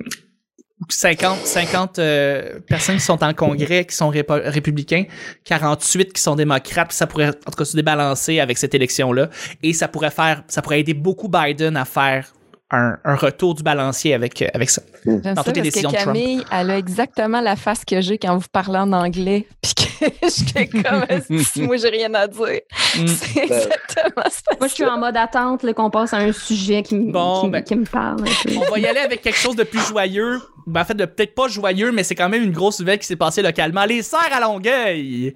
50, 50 euh, personnes qui sont en congrès, qui sont répo- républicains, 48 qui sont démocrates, ça pourrait en tout cas se débalancer avec cette élection-là, et ça pourrait faire, ça pourrait aider beaucoup Biden à faire un, un retour du balancier avec, euh, avec ça. J'aime Dans ça toutes les décisions de que Trump. Camille, elle a exactement la face que j'ai quand vous parlez en anglais, <laughs> puis que j'étais comme, <laughs> si moi j'ai rien à dire. Mm. <laughs> C'est exactement ça. Moi, je suis en mode attente là, qu'on passe à un sujet qui, me- Bon, qui, me- ben. qui me parle. On va y aller avec quelque chose de plus joyeux. Ben, en fait, de peut-être pas joyeux, mais c'est quand même une grosse nouvelle qui s'est passée localement. Les serres à Longueuil!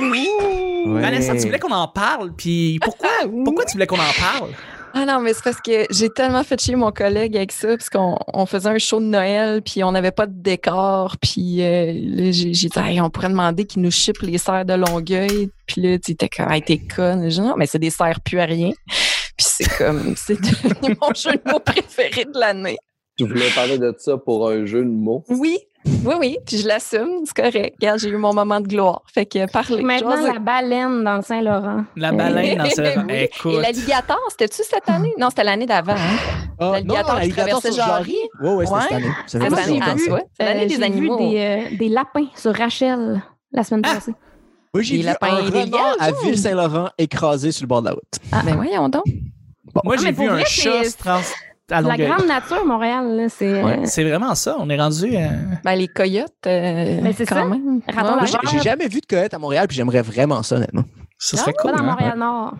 Ouais. Vanessa, tu voulais qu'on en parle, puis pourquoi, Ah, oui. pourquoi tu voulais qu'on en parle? Ah non, mais c'est parce que j'ai tellement fait chier mon collègue avec ça, parce qu'on on faisait un show de Noël, puis on n'avait pas de décor, puis euh, là, j'ai dit, Hey, on pourrait demander qu'ils nous chippent les serres de Longueuil, puis là, tu étais comme, hey, t'es conne. J'ai dit, non, mais c'est des serres plus à rien. Puis c'est comme, <laughs> c'est devenu mon jeu de mots préféré de l'année. Tu voulais parler de ça pour un jeu de mots. Oui, oui, oui, puis je l'assume, c'est correct. Regarde, j'ai eu mon moment de gloire. Fait que parlez. Maintenant, la baleine dans le Saint-Laurent. La baleine dans ce... <laughs> Oui. Et Écoute. l'alligator, c'était-tu cette année? Non, c'était l'année d'avant. Hein? Ah, L'alligator qui traversait Jarry? Ouais, ouais, c'était Ouais. cette année. Ça fait Cette pas année, longtemps, hein, ça. tu vois? C'est l'année Euh, des j'ai animaux. vu des, euh, des lapins sur Rachel la semaine Ah! passée. Moi, j'ai Des vu lapins un renard à lièges, Ville-Saint-Laurent écrasé sur le bord de la route. Ah, ben voyons donc. Moi, Ah, j'ai vu un chat c'est- se trans... à La grande nature, Montréal, c'est. Ouais, euh, c'est vraiment ça. On est rendu. euh, Ben, les coyotes, euh, Mais c'est quand ça. même. Raton Ouais, laveur. J'ai j'ai jamais vu de coyote à Montréal, puis j'aimerais vraiment ça, honnêtement. Ça serait cool. pas dans hein? Montréal-Nord.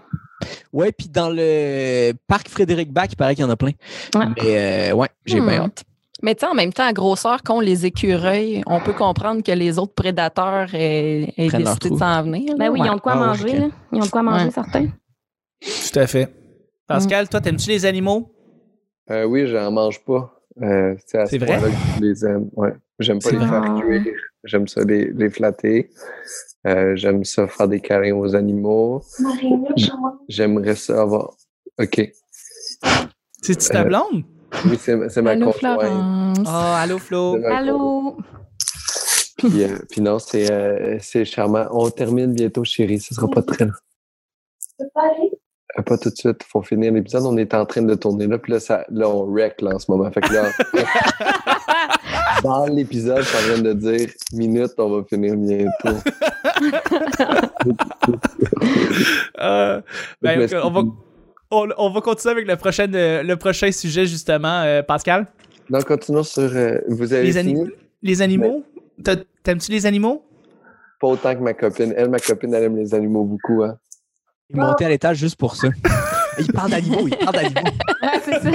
Ouais, puis dans le parc Frédéric Bach, il paraît qu'il y en a plein. Ouais. Mais euh, ouais, j'ai Hmm. bien hâte. Mais tu sais, en même temps, à grosseur qu'ont les écureuils, on peut comprendre que les autres prédateurs aient, décidé de s'en venir. là. Ben oui, Ouais. ils ont de quoi Ah manger. là. Ils ont de quoi manger, Ouais. certains. Tout à fait. Pascal, toi, t'aimes-tu les animaux? Euh, oui, j'en mange pas. Euh, c'est à ce vrai? que je les aime. Ouais. J'aime pas les faire cuire. J'aime ça les, les flatter. Euh, j'aime ça faire des câlins aux animaux. J'aimerais ça avoir. OK. C'est-tu ta Euh, blonde? Oui, c'est ma Allô, conjointe. Florence. Oh, allô, Flo. Allô? Puis, euh, puis non, c'est euh, c'est charmant. On termine bientôt, chérie. Ce sera pas très long. Pas tout de suite. Il faut finir l'épisode. On est en train de tourner là. Puis là, ça, là on wreck là, en ce moment. Fait que là, <laughs> dans l'épisode, je suis en train de dire minute, on va finir bientôt. <laughs> Euh, ben, on, va, on, on va continuer avec le prochain, euh, le prochain sujet, justement, euh, Pascal. Donc, continuons sur. euh, vous avez Les, fini? les animaux? T'as- T'aimes-tu les animaux? Pas autant que ma copine. Elle, ma copine, elle aime les animaux beaucoup. Hein. Il monté à l'étage juste pour ça. <laughs> il parle d'animaux, il parle d'animaux. Ouais, c'est ça.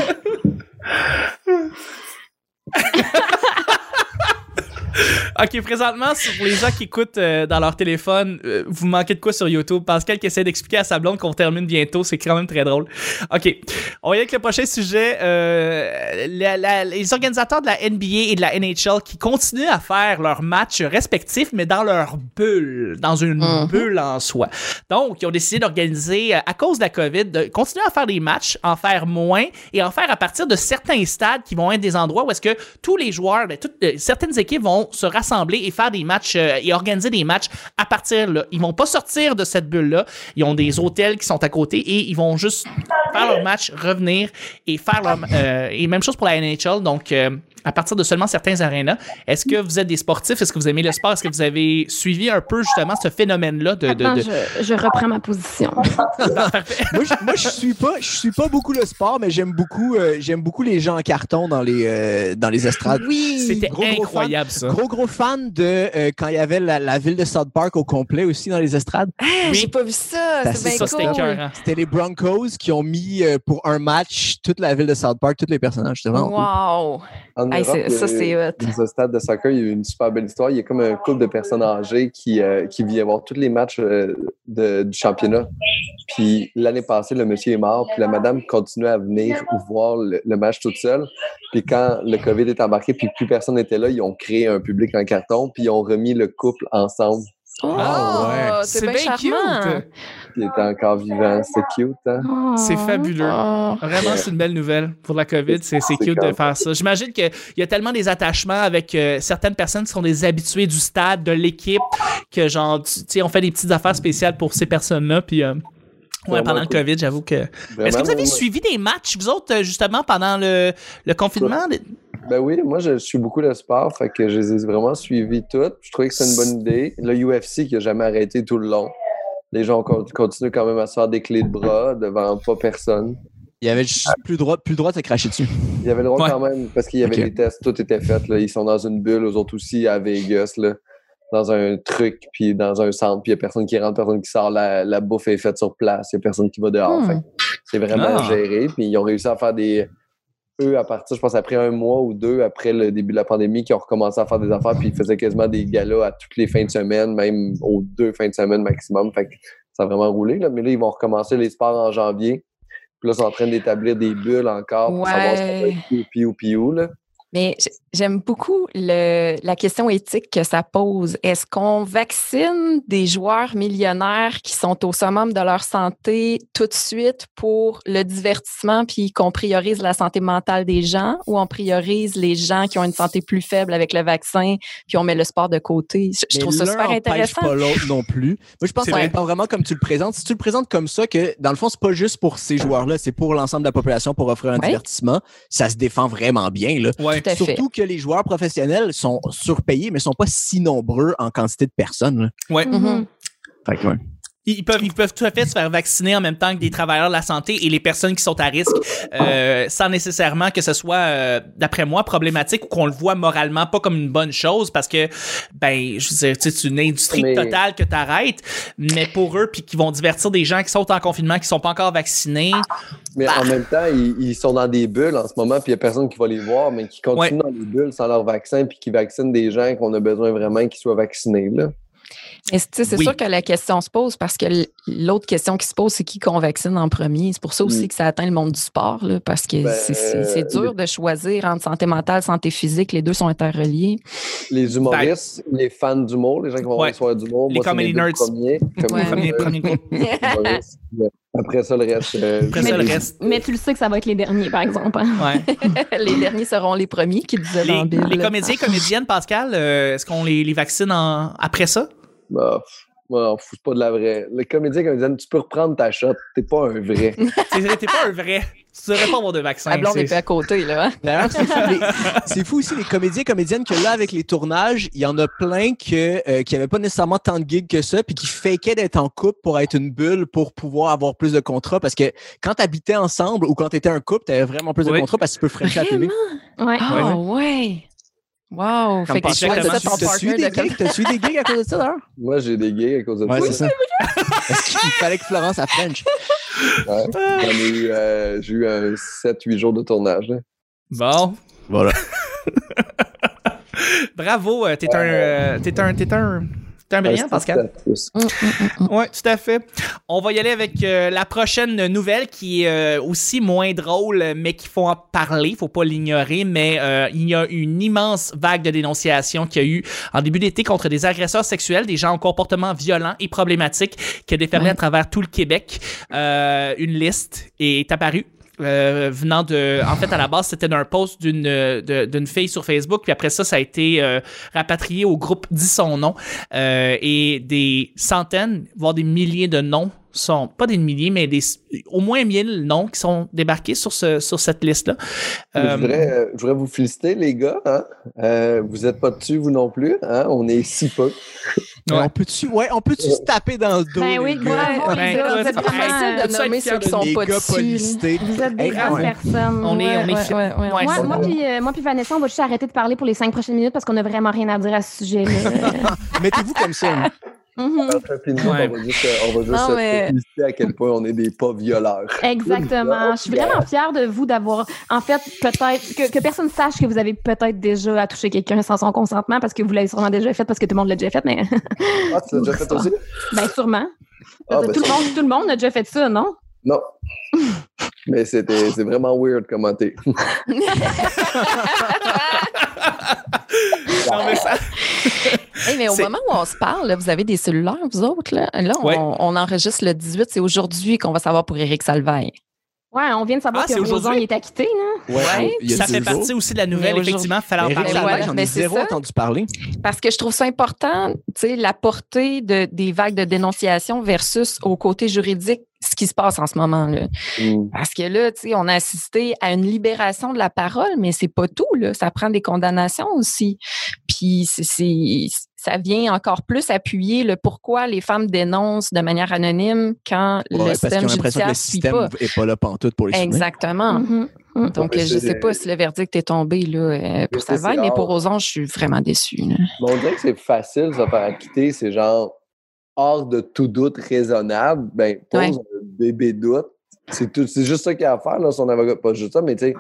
Ok, présentement, pour les gens qui écoutent euh, dans leur téléphone, euh, vous manquez de quoi sur YouTube? Pascal qui essaie d'expliquer à sa blonde qu'on termine bientôt, c'est quand même très drôle. Ok, on va y avec le prochain sujet. Euh, la- la- les organisateurs de la NBA et de la NHL qui continuent à faire leurs matchs respectifs, mais dans leur bulle, dans une Mhm. bulle en soi. Donc, ils ont décidé d'organiser, à cause de la COVID, de continuer à faire des matchs, en faire moins et en faire à partir de certains stades qui vont être des endroits où est-ce que tous les joueurs, ben, toutes, certaines équipes vont se rassembler et faire des matchs euh, et organiser des matchs à partir là. Ils vont pas sortir de cette bulle-là. Ils ont des hôtels qui sont à côté et ils vont juste faire leur match, revenir et faire leur euh, et même chose pour la NHL. Donc euh, à partir de seulement certains arénas. Est-ce que vous êtes des sportifs? Est-ce que vous aimez le sport? Est-ce que vous avez suivi un peu justement ce phénomène-là de, de- Attends, de- je, je reprends ma position. <laughs> moi, je, moi, je suis pas, je suis pas beaucoup le sport, mais j'aime beaucoup, euh, j'aime beaucoup les gens en carton dans les, euh, dans les estrades. Oui. C'était gros, gros incroyable ça. Gros, gros fan de euh, quand il y avait la, la ville de South Park au complet aussi dans les estrades. Ah, Oui. J'ai pas vu ça. C'était cool. écœurant. C'était les Broncos qui ont mis euh, pour un match toute la ville de South Park, tous les personnages. Vraiment cool. En Hey, Europe, ça, c'est hot. Dans un stade de soccer, il y a eu une super belle histoire. Il y a comme un couple de personnes âgées qui, euh, qui vient voir tous les matchs euh, de- du championnat. Puis l'année passée, le monsieur est mort, puis la madame continuait à venir voir le, le match toute seule. Puis quand le COVID est embarqué, puis plus personne n'était là, ils ont créé un public en carton, puis ils ont remis le couple ensemble. Oh, Ah, ouais. c'est C'est bien bien charmant. cute. Il était encore vivant. C'est cute, hein? C'est fabuleux. Oh. Vraiment, c'est une belle nouvelle pour la COVID. C'est cute de faire ça. J'imagine qu'il y a tellement des attachements avec euh, certaines personnes qui sont des habitués du stade, de l'équipe, que genre, tu sais, on fait des petites affaires spéciales pour ces personnes-là. Puis, euh, ouais, pendant le. COVID, j'avoue que. Est-ce que vous avez suivi des matchs, vous autres, euh, justement, pendant le, le confinement? Ben oui, moi, je, je suis beaucoup le sport, fait que je les ai vraiment suivis toutes. Je trouvais que c'est une bonne idée. Le UFC qui a jamais arrêté tout le long. Les gens con- continuent quand même à se faire des clés de bras devant pas personne. Il y avait juste plus le droit, plus le droit de cracher dessus. Il y avait le droit Ouais. quand même, parce qu'il y avait des tests, tout était fait. Là. Ils sont dans une bulle, eux autres aussi, à Vegas, là, dans un truc, puis dans un centre, puis il n'y a personne qui rentre, personne qui sort. La, la bouffe est faite sur place, il n'y a personne qui va dehors. Hmm. C'est vraiment Ah. géré, puis ils ont réussi à faire des. Eux, à partir, je pense, après un mois ou deux après le début de la pandémie, qui ont recommencé à faire des affaires, puis ils faisaient quasiment des galas à toutes les fins de semaine, même aux deux fins de semaine maximum. Fait que ça a vraiment roulé. Là. Mais là, ils vont recommencer les sports en janvier. Puis là, ils sont en train d'établir des bulles encore pour savoir si ça va être piou, piou, piou, là. Mais j'aime beaucoup le, la question éthique que ça pose. Est-ce qu'on vaccine des joueurs millionnaires qui sont au summum de leur santé tout de suite pour le divertissement, puis qu'on priorise la santé mentale des gens, ou on priorise les gens qui ont une santé plus faible avec le vaccin, puis on met le sport de côté? Je, trouve ça l'un super intéressant. pas l'autre non plus. Moi, je pense que ça vrai. dépend vraiment comme tu le présentes. Si tu le présentes comme ça, que dans le fond, c'est pas juste pour ces joueurs-là, c'est pour l'ensemble de la population pour offrir un Ouais. divertissement. Ça se défend vraiment bien, là. Ouais. Tout à fait. Surtout que les joueurs professionnels sont surpayés, mais sont pas si nombreux en quantité de personnes. là. Ouais. Mhm. Fait que, ouais. Ils peuvent, ils peuvent tout à fait se faire vacciner en même temps que des travailleurs de la santé et les personnes qui sont à risque, euh, sans nécessairement que ce soit, euh, d'après moi, problématique ou qu'on le voit moralement pas comme une bonne chose parce que, ben, je veux dire, tu sais, c'est une industrie Mais- totale que t'arrêtes, mais pour eux, puis qui vont divertir des gens qui sont en confinement, qui sont pas encore vaccinés. Mais en même temps, ils, ils sont dans des bulles en ce moment, puis il n'y a personne qui va les voir, mais qui continuent dans les bulles sans leur vaccin, puis qui vaccinent des gens qu'on a besoin vraiment qu'ils soient vaccinés. Là. C'est Oui. sûr que la question se pose parce que l'autre question qui se pose, c'est qui qu'on vaccine en premier? C'est pour ça aussi Mm. que ça atteint le monde du sport, là, parce que Ben, c'est- dur de choisir entre santé mentale, santé physique. Les deux sont interreliés. Les humoristes, les fans d'humour, les gens qui vont voir Ouais. soirées d'humour, Les comedy nerds. premiers. Ouais. <laughs> Après ça, le reste. euh, Après ça, le reste. Mais tu le sais que ça va être les derniers, par exemple. hein. Ouais. <laughs> les derniers seront les premiers qui disaient dans Les, Bill. les comédiens et comédiennes, Pascal, euh, est-ce qu'on les, les vaccine en- après ça? Bah, moi, on fout pas de la vraie. Le comédien, comédienne, tu peux reprendre ta shot. T'es pas un vrai. <laughs> T'es t'es pas un vrai. Tu devrais pas avoir de vaccin. La blonde est pas à côté, là. hein? D'ailleurs, c'est fou, les- c'est fou aussi les comédiens et comédiennes que là, avec les tournages, il y en a plein que, euh, qui n'avaient pas nécessairement tant de gigs que ça, puis qui fakaient d'être en couple pour être une bulle, pour pouvoir avoir plus de contrats. Parce que quand tu habitais ensemble ou quand tu étais un couple, tu avais vraiment plus de Oui. contrats parce que tu peux à la télé. Ouais. Ah, ouais. Wow. Comme Fait que t'as-tu partner des de gigs? Gigs à cause de ça, d'ailleurs? Moi, j'ai des gays à cause de Ouais, c'est ça. <laughs> ça. Parce qu'il fallait que Florence French. Ouais. J'en ai eu, euh, j'ai eu un 7-8 jours de tournage. là. Bon. Voilà. <laughs> Bravo, euh, t'es un, euh, t'es un, t'es un, t'es un brillant, Pascal. hum, hum, hum. Ouais, tout à fait. On va y aller avec euh, la prochaine nouvelle qui est euh, aussi moins drôle, mais qu'il faut en parler, faut pas l'ignorer. Mais euh, il y a une immense vague de dénonciations qu'il y a eu en début d'été contre des agresseurs sexuels, des gens au comportement violent et problématique, qui a déferlé Ouais. à travers tout le Québec. Euh, une liste est apparue. Euh, venant de en fait à la base c'était d'un post d'une euh, d'une fille sur Facebook puis après ça ça a été euh, rapatrié au groupe dit son nom et des centaines voire des milliers de noms sont pas des milliers mais des au moins 1000 noms qui sont débarqués sur ce sur cette liste là Je, voudrais, euh, je voudrais vous féliciter, les gars. Hein? Euh, vous n'êtes pas dessus, vous non plus. Hein? On est si peu. Ouais. On peut-tu ouais, on peut se taper dans le dos? Ben oui, Ben, Vous êtes hey, vraiment, Facile de nommer ceux qui sont pas dessus. vous êtes des grandes ouais. personnes. On est- Ouais, on est ouais. ouais, ouais, Ouais, Moi, puis, euh, Vanessa, on va juste arrêter de parler pour les cinq prochaines minutes parce qu'on n'a vraiment rien à dire à ce sujet-là. <laughs> Mettez-vous comme ça. Ouais. on va juste, euh, on va juste Non, se mais- féliciter à quel point on est des pas violeurs. <laughs> Exactement. Je suis vraiment fière de vous d'avoir, en fait, peut-être, que, que personne sache que vous avez peut-être déjà touché quelqu'un sans son consentement parce que vous l'avez sûrement déjà fait parce que tout le monde l'a déjà fait, mais Ah, tu l'as déjà fait aussi? <laughs> ben sûrement. Ah, ben, tout, le ça- monde, tout le monde a déjà fait ça, non? Non. <laughs> Mais c'était, c'est vraiment weird commenter. Non, mais ça- Hey, mais au moment où on se parle, là, vous avez des cellulaires, vous autres? Là, Là, on, Ouais. on enregistre le 18. C'est aujourd'hui qu'on va savoir pour Éric Salvaille. Ouais, on vient de savoir Ah, que Roson aujourd'hui? il est acquitté, là. Ouais, il y a Ça fait jours. partie aussi de la nouvelle, Mais effectivement. Fallait en parler. Voilà, j'en ai zéro ça. entendu parler. Parce que je trouve ça important, tu sais, la portée de, des vagues de dénonciation versus au côté juridique, ce qui se passe en ce moment. Là. Mm. Parce que là, tu sais, on a assisté à une libération de la parole, mais c'est pas tout. Là. Ça prend des condamnations aussi. Puis c'est, ça vient encore plus appuyer le pourquoi les femmes dénoncent de manière anonyme quand Ouais, le parce qu'ils système ont l'impression que le système pas. n'est pas là pantoute pour les. Exactement. Mhm. Donc, je c'est- sais pas si le verdict est tombé là, pour ça, Salvaille, c'est mais pour Roson, je suis vraiment. Mais on dirait que c'est facile de se faire acquitter. C'est genre hors de tout doute raisonnable. Ben, pose Ouais. un bébé doute. C'est tout- c'est juste ça qu'il y a à faire, là, son avocat. Pas juste ça, mais tu sais,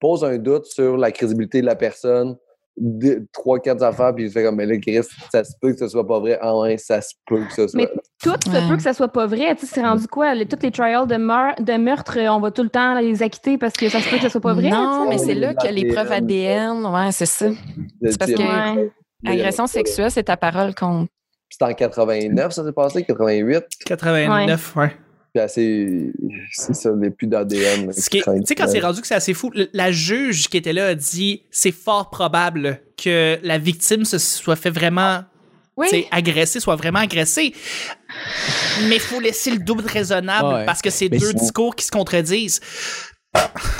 pose un doute sur la crédibilité de la personne. deux- Trois, quatre affaires, puis il fait comme, mais là, Chris, ça se peut que ce soit pas vrai. Ah ouais, ça se peut que ce soit. Mais tout se Ouais. peut que ça soit pas vrai. Tu sais, c'est rendu quoi? Les, toutes les trials de, meur- de meurtre, euh, on va tout le temps les acquitter parce que ça se peut que ça soit pas vrai. Non, tu mais c'est là que les preuves ADN, ouais, c'est ça. c'est parce que- Ouais. Agression sexuelle, c'est ta parole contre. C'était en 89, ça s'est passé, 88. 89, ouais. Puis assez. C'est ça, les plus d'ADN. Tu sais, quand c'est rendu que c'est assez fou, la juge qui était là a dit c'est fort probable que la victime se soit fait vraiment Oui. tu sais, agressée, soit vraiment agressée. Mais il faut laisser le doute raisonnable Ouais. parce que c'est deux discours qui se contredisent.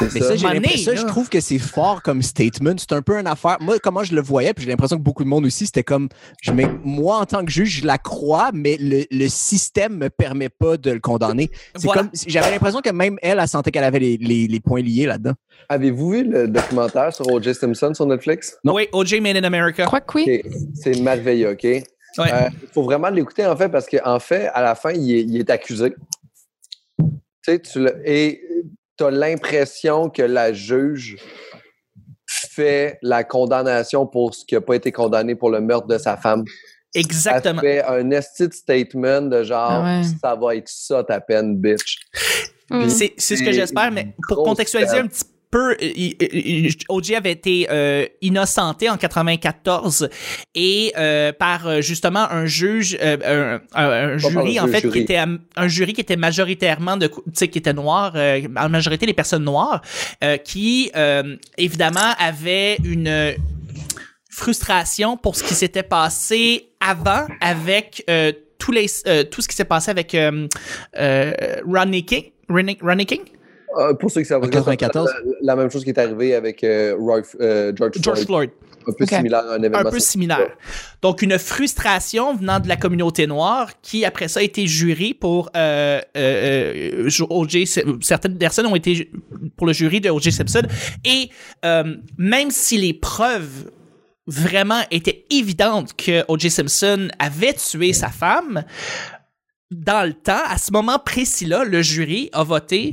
C'est Mais ça. ça, j'ai Mané, l'impression, ça, je trouve que c'est fort comme statement. C'est un peu une affaire. Moi, comment je le voyais, puis j'ai l'impression que beaucoup de monde aussi, c'était comme, je mets, moi, en tant que juge, je la crois, mais le, le système me permet pas de le condamner. C'est Voilà. comme, j'avais l'impression que même elle, elle sentait qu'elle avait les, les, les points liés là-dedans. Avez-vous vu le documentaire sur O.J. Simpson sur Netflix? Non. Oui, OJ Made in America. Je crois que oui. C'est merveilleux, OK? Il Ouais. faut vraiment l'écouter, en fait, parce qu'en fait, à la fin, il est, il est accusé. Tu sais, tu et tu as l'impression que la juge fait la condamnation pour ce qui n'a pas été condamné pour le meurtre de sa femme. Exactement. Elle fait un esti statement de genre Ah ouais. ça va être ça ta peine, bitch. Mm. C'est ce que j'espère, mais pour contextualiser un petit peu, il- il- il- OJ avait été euh, innocenté en 94 et euh, par euh, justement un juge, euh, un, jury en fait jury. qui était un jury qui était majoritairement de, tu sais, qui était noir, euh, en majorité des personnes noires, euh, qui euh, évidemment avait une euh, frustration pour ce qui s'était passé avant avec euh, tous les euh, tout ce qui s'est passé avec euh, euh, Rodney King. Rodney King? Euh, pour ceux qui savent En 94? la, la même chose qui est arrivée avec euh, Roy- euh, George, George Floyd. Floyd. Un peu similaire à un événement. Un peu similaire. Donc, une frustration venant de la communauté noire qui, après ça, a été jury pour euh, euh, euh, O.J. Certaines personnes ont été pour le jury de O.J. Simpson. Et euh, même si les preuves vraiment étaient évidentes que O.J. Simpson avait tué sa femme, dans le temps, à ce moment précis-là, le jury a voté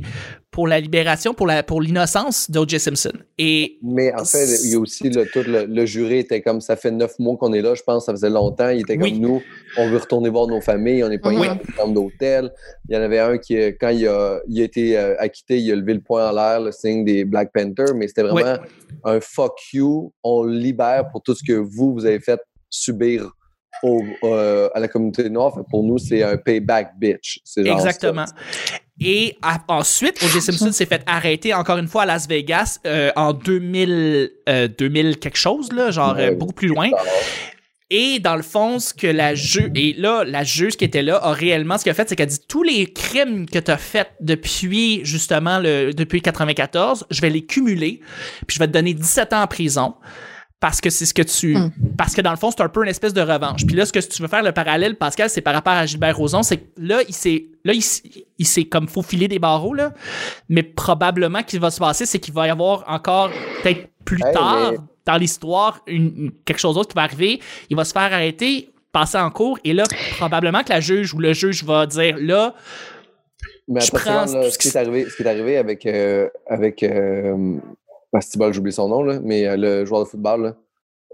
pour la libération, pour la pour l'innocence d'O.J. Simpson. Et Mais en fait, il y a aussi le, tout le, le jury était comme ça fait neuf mois qu'on est là, je pense, ça faisait longtemps. Il était Oui. comme nous, on veut retourner voir nos familles, on n'est pas Oui. dans une chambre d'hôtel. Il y en avait un qui, quand il a, il a été euh, acquitté, il a levé le poing en l'air, le signe des Black Panthers, mais c'était vraiment un fuck you, on libère pour tout ce que vous, vous avez fait subir au- euh, à la communauté noire. Pour nous, c'est un payback bitch. Genre Exactement. ça. Et à- ensuite, O.J. Simpson s'est fait arrêter encore une fois à Las Vegas euh, en 2000, euh, 2000 quelque chose, là, genre euh, Ouais. beaucoup plus loin. Et dans le fond, ce que la juge. Et là, la juge qui était là a réellement. Ce qu'elle a fait, c'est qu'elle a dit tous les crimes que tu as faits depuis, justement, le, depuis 94, je vais les cumuler. Puis je vais te donner 17 ans en prison. Parce que c'est ce que tu. Mm. Parce que dans le fond, c'est un peu une espèce de revanche. Puis là, ce que tu veux faire, le parallèle, Pascal, c'est par rapport à Gilbert Rozon, c'est que là, il s'est. Là, il, s'est comme faufiler des barreaux, là. Mais probablement, ce qui va se passer, c'est qu'il va y avoir encore, peut-être plus Hey, tard, mais- dans l'histoire, une, une- quelque chose d'autre qui va arriver. Il va se faire arrêter, passer en cours, et là, probablement que la juge ou le juge va dire là, Mais Je prends là, tout ce, qui est arrivé, ce qui est arrivé avec. Euh, avec euh, ah, c'est bon, j'ai oublié son nom, là, mais euh, le joueur de football, là,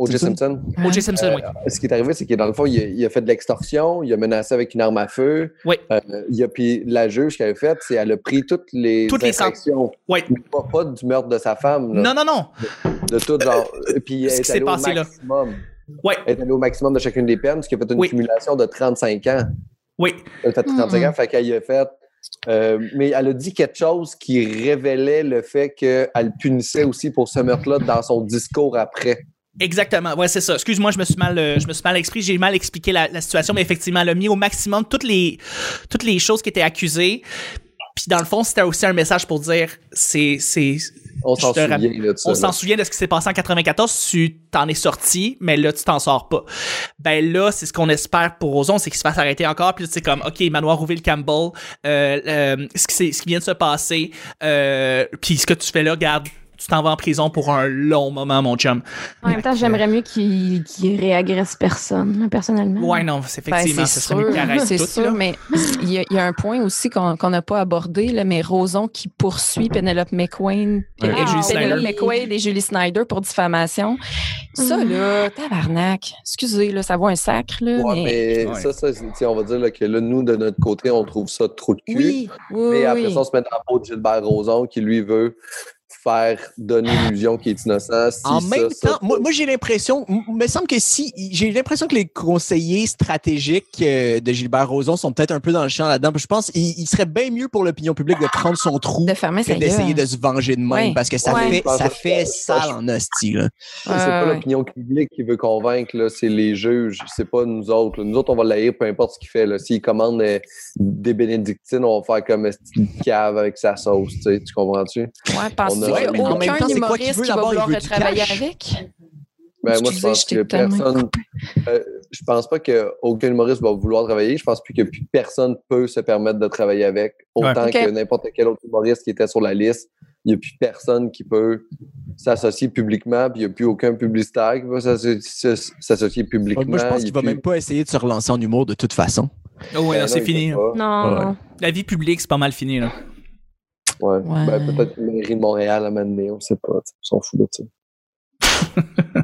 O.J. Simpson? O.J. Simpson, oui. Ce qui est arrivé, c'est que dans le fond, il a, il a fait de l'extorsion, il a menacé avec une arme à feu. Oui. Euh, il a, puis la juge qu'elle a faite, c'est qu'elle a pris toutes les Toutes les infractions. Oui. Mais Pas, pas du meurtre de sa femme. là, Non, non, non. De tout genre. Puis elle est qui s'est allée au passé là. maximum. Ouais. Elle est allée au maximum de chacune des peines, ce qui a fait une Oui. cumulation de 35 ans. Oui. Elle a fait 35 Mhm. ans, fait qu'elle y a fait. Euh, mais elle a dit quelque chose qui révélait le fait qu'elle punissait aussi pour ce meurtre-là dans son discours après. Exactement. Ouais, c'est ça. Excuse-moi, je me suis mal, euh, je me suis mal exprimé. J'ai mal expliqué la, la situation, mais effectivement, elle a mis au maximum toutes les, toutes les choses qui étaient accusées. Puis dans le fond, c'était aussi un message pour dire, c'est, c'est, On s'en souvient rappelle- là, de ça. on s'en souvient de ce qui s'est passé en 94. Tu t'en es sorti, mais là, tu t'en sors pas. Ben là, c'est ce qu'on espère pour Ozon, c'est qu'il se fasse arrêter encore. Puis c'est comme, OK, Manoir Rouville Campbell, euh, euh, ce, qui ce qui vient de se passer, euh, puis ce que tu fais là, regarde, tu t'en vas en prison pour un long moment, mon chum. En même temps, j'aimerais mieux qu'il réagresse personne, personnellement. Ouais, non, c'est Ben, effectivement, c'est ce serait mieux qu'il c'est sûr, là. mais il y, a- il y a un point aussi qu'on n'a pas abordé, là, mais Roson qui poursuit Penelope McQueen, Ouais. Et Julie Ah. Penelope McQuaid et Julie Snyder pour diffamation. Ça, Mhm. là, tabarnak, excusez, là, ça vaut un sacre, là, Ouais, mais... mais Ouais. ça, ça on va dire là, que là, nous, de notre côté, on trouve ça trop de cul. Oui, oui, Mais après oui. ça, on se met dans la peau de Gilbert Rozon qui, lui, veut faire donner l'illusion qu'il est innocent. Si En ça, même ça, temps, moi, moi, j'ai l'impression, me semble que si, j'ai l'impression que les conseillers stratégiques euh, de Gilbert Rozon sont peut-être un peu dans le champ là-dedans. Je pense qu'il il serait bien mieux pour l'opinion publique de prendre son trou De fermer que sa d'essayer de se venger de même parce que ça Ouais. fait, ça fait sale en hostie. Là. c'est pas l'opinion publique qui veut convaincre, c'est les juges, c'est pas nous autres. là. Nous autres, on va l'haïr peu importe ce qu'il fait. S'il commande euh, des bénédictines, on va faire comme un petit cave avec sa sauce. Tu, comprends-tu? Ouais, penses-tu On a- Ouais, mais en même aucun temps, c'est quoi qu'il humoriste veut qui va d'abord? Il vouloir veut du travailler cash. avec? Ben, moi, je pense que personne. euh, je pense pas qu'aucun humoriste va vouloir travailler. Je pense plus que plus personne peut se permettre de travailler avec. Autant Ouais. que n'importe quel autre humoriste qui était sur la liste. Il n'y a plus personne qui peut s'associer publiquement, puis il n'y a plus aucun publicitaire qui va s'asso- s'associer publiquement. Moi, je pense qu'il a va plus- même pas essayer de se relancer en humour de toute façon. Oh, ouais, Ben non, c'est fini. peut. Non, Ouais. non. La vie publique, c'est pas mal fini, là. Ouais. Ouais. Ben, peut-être une mairie de Montréal à Mané, on sait pas. On s'en fout de ça. <laughs>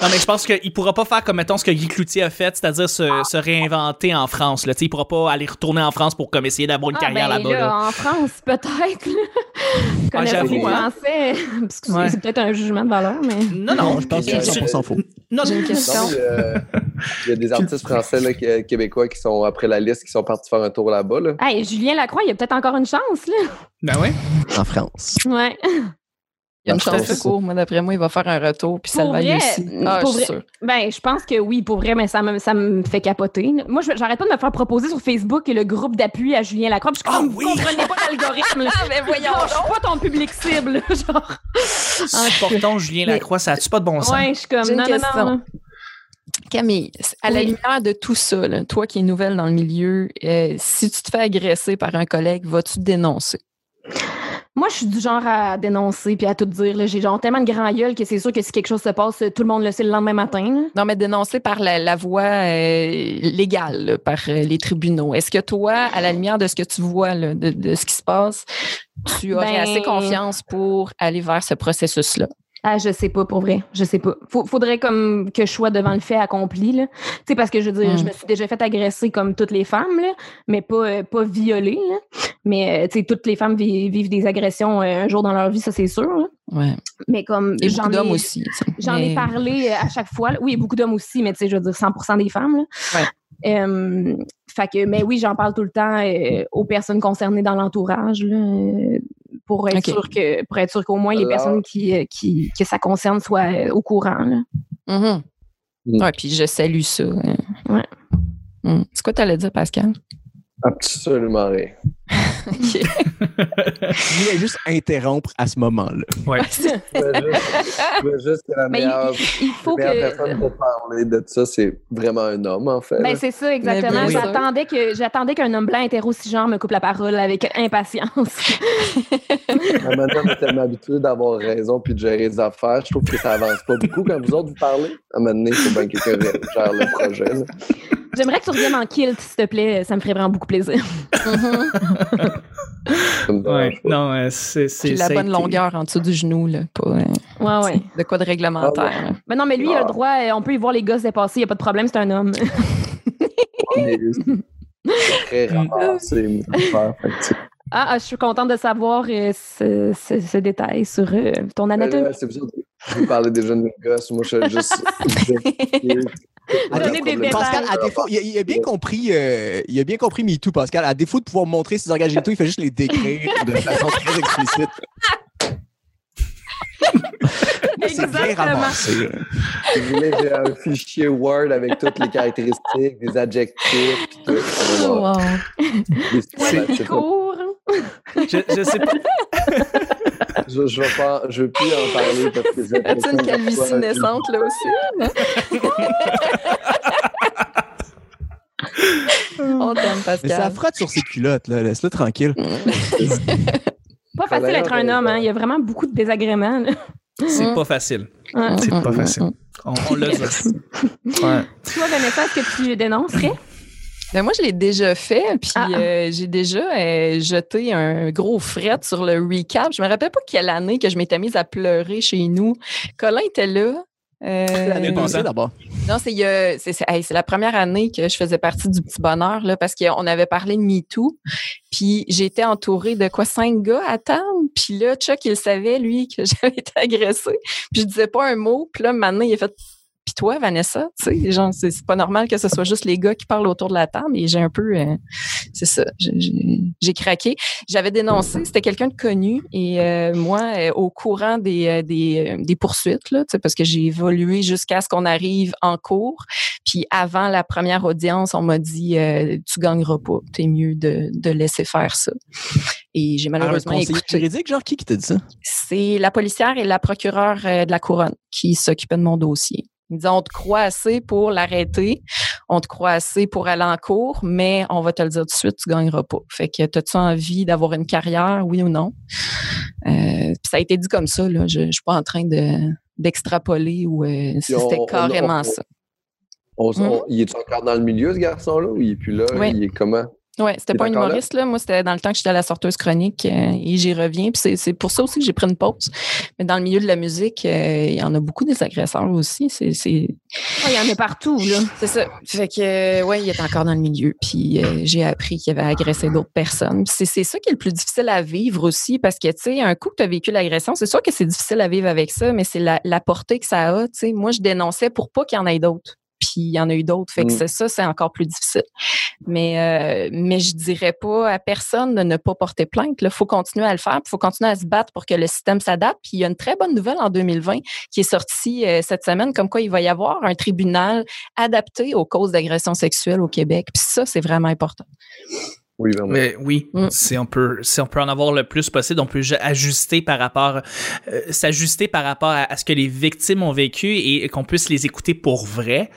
Non, mais je pense qu'il pourra pas faire comme, mettons, ce que Guy Cloutier a fait, c'est-à-dire se, se réinventer en France. Là. Tu sais, Il pourra pas aller retourner en France pour comme, essayer d'avoir une Ah, carrière ben, là-bas. là, là. en France, peut-être. Je connais j'avoue, les hein. Français. Ouais. c'est peut-être un jugement de valeur, mais. Non, non, je pense que c'est 100% faux. Non, J'ai une question. Non, mais, euh, Il y a des artistes français là, qui- québécois qui sont après la liste, qui sont partis faire un tour là-bas. Là. Hey, Julien Lacroix, il a peut-être encore une chance, là. Ben ouais. En France. Ouais. Il y a une chance de court. Moi, d'après moi, il va faire un retour, puis ça le vrai, aussi. Ah, pour je suis sûre. Ben, je pense que oui, pour vrai, mais ça me, ça me fait capoter. Moi, j'arrête pas de me faire proposer sur Facebook le groupe d'appui à Julien Lacroix. Puis je Ah comme, oui! vous comprenez pas l'algorithme. <laughs> Ah, mais voyons je suis pas ton public cible. <laughs> Genre, Supportons Julien Lacroix, ça a-tu pas de bon sens? ouais, je suis comme, non, non, non. Camille, à la lumière de tout ça, là, toi qui es nouvelle dans le milieu, euh, si tu te fais agresser par un collègue, vas-tu dénoncer? Moi, je suis du genre à dénoncer puis à tout dire. J'ai genre tellement de grand gueule que c'est sûr que si quelque chose se passe, tout le monde le sait le lendemain matin. là. Non, mais dénoncer par la, la voie euh, légale, là, par euh, les tribunaux. Est-ce que toi, à la lumière de ce que tu vois, là, de, de ce qui se passe, tu aurais Ben- assez confiance pour aller vers ce processus-là? Ah, je sais pas, pour vrai. Je sais pas. Faut- faudrait comme que je sois devant le fait accompli, là. Tu sais, parce que je veux dire, Mm. je me suis déjà fait agresser comme toutes les femmes, là, mais pas, euh, pas violer, là. Mais, euh, tu sais, toutes les femmes vi- vivent des agressions euh, un jour dans leur vie, ça, c'est sûr, là. Ouais. Mais comme, j'en beaucoup d'hommes ai- aussi. J'en ai parlé à chaque fois. là. Oui, beaucoup d'hommes aussi, mais tu sais, je veux dire 100% des femmes. Là. Euh, fait que, mais oui, j'en parle tout le temps euh, aux personnes concernées dans l'entourage euh, pour être sûr que pour être sûr qu'au moins les personnes qui, euh, qui que ça concerne soient au courant. là. Mhm. Mm. Ouais, puis je salue ça. Ouais. Mm. C'est quoi tu allais dire, Pascal? Absolument rien. <laughs> Je voulais juste interrompre à ce moment-là. Ouais. Je veux juste, je juste que la Mais meilleure, Il faut la meilleure que. personne pour parler de ça, c'est vraiment un homme, en fait. Ben, c'est ça, exactement. J'attendais que j'attendais qu'un homme blanc hétéro cisgenre me coupe la parole avec impatience. <laughs> Maintenant, on est tellement habitué d'avoir raison puis de gérer les affaires. Je trouve que ça avance pas beaucoup quand vous autres vous parlez. À un moment donné, il faut bien que quelqu'un gère le projet. là. J'aimerais que tu reviennes en kilt, s'il te plaît. Ça me ferait vraiment beaucoup plaisir. Mhm. Dérange Ouais, non, euh, c'est. c'est- la bonne été- longueur en dessous du genou, là. Pas, euh, Ouais, ouais. De quoi de réglementaire. là. Mais non, mais lui, il a Ah. le droit. euh, On peut y voir les gosses dépasser. Il n'y a pas de problème. C'est un homme. Très <laughs> Ah, ah, je suis contente de savoir euh, ce, ce- ce détail sur euh, ton anatomie. Vous Je parler des jeunes gosses. Moi, je suis juste. <laughs> Des. Pascal, à défaut, il a, il a bien compris, euh, il a bien compris MeToo, Pascal. À défaut de pouvoir montrer ses organes génitaux, il fait juste les décrire de façon très explicite. <laughs> Exactement. vous voulez, j'ai un fichier Word avec toutes les caractéristiques, des adjectifs, puis tout. Oh, wow. Des. Cours. Je, je sais pas. <laughs> Je, je vais pas, je veux plus en parler parce que j'ai une l'impression parfois, naissante là aussi? <laughs> On t'aime, Mais ça Pascal. frotte sur ses culottes, là. Laisse-le tranquille. <laughs> Pas facile d'être un homme, hein. Il y a vraiment beaucoup de désagréments. là. C'est Mm. pas facile. C'est pas Mm, facile. mm, mm. On, on l'a dit. Ouais. Toi, Vanessa, est-ce que tu dénoncerais? Ben moi, je l'ai déjà fait, puis Ah. euh, j'ai déjà euh, jeté un gros fret sur le recap. Je me rappelle pas quelle année que je m'étais mise à pleurer chez nous. Colin était là. Euh, L'année passée. d'abord? non, hey, c'est la première année que je faisais partie du petit bonheur là, parce qu'on avait parlé de MeToo. Puis j'étais entourée de quoi cinq gars à table. Puis là, Chuck il savait lui que <laughs> j'avais été agressée. Puis je disais pas un mot. Puis là, maintenant il a fait. Toi, Vanessa, tu sais, genre c'est pas normal que ce soit juste les gars qui parlent autour de la table. Et j'ai un peu, euh, c'est ça, j'ai- craqué. J'avais dénoncé, c'était quelqu'un de connu et euh, moi, euh, au courant des, des, des poursuites, là, tu sais, parce que j'ai évolué jusqu'à ce qu'on arrive en cours. Puis avant la première audience, on m'a dit tu gagneras pas, t'es mieux de, de laisser faire ça. Et j'ai Alors, le malheureusement conseiller écouté. juridique, genre, qui qui t'a dit ça? C'est la policière et la procureure de la couronne qui s'occupaient de mon dossier. Ils me disaient, on te croit assez pour l'arrêter, on te croit assez pour aller en cours, mais on va te le dire tout de suite, tu gagneras pas. Fait que, as-tu envie d'avoir une carrière, oui ou non? Euh, puis ça a été dit comme ça, là. Je, je suis pas en train de d'extrapoler ou euh, si c'était carrément on- ça. On, on- il est encore dans le milieu, ce garçon-là, ou il est plus là? Oui. Il est comment? Ouais, c'était pas un là? humoriste, là. Moi, c'était dans le temps que j'étais à la sorteuse chronique euh, et j'y reviens. Puis c'est- c'est pour ça aussi que j'ai pris une pause. Mais dans le milieu de la musique, euh, il y en a beaucoup des agresseurs aussi. C'est c'est- Ah, Il y en a partout, là. c'est ça. Fait que, euh, ouais, il est encore dans le milieu. Puis euh, j'ai appris qu'il avait agressé d'autres personnes. C'est c'est ça qui est le plus difficile à vivre aussi parce que, tu sais, un coup que tu as vécu l'agression, c'est sûr que c'est difficile à vivre avec ça, mais c'est la, la portée que ça a. Tu sais, moi, je dénonçais pour pas qu'il y en ait d'autres. Puis il y en a eu d'autres. Fait que Mm. c'est ça, c'est encore plus difficile. Mais, euh, mais je dirais pas à personne de ne pas porter plainte. Il faut continuer à le faire. Il faut continuer à se battre pour que le système s'adapte. Puis il y a une très bonne nouvelle en 2020 qui est sortie euh, cette semaine, comme quoi il va y avoir un tribunal adapté aux causes d'agression sexuelle au Québec. Puis ça, c'est vraiment important. Oui, vraiment. Mais oui, Mm. si on peut, si on peut en avoir le plus possible, on peut ju- ajuster par rapport, euh, s'ajuster par rapport à, à ce que les victimes ont vécu et, qu'on puisse les écouter pour vrai.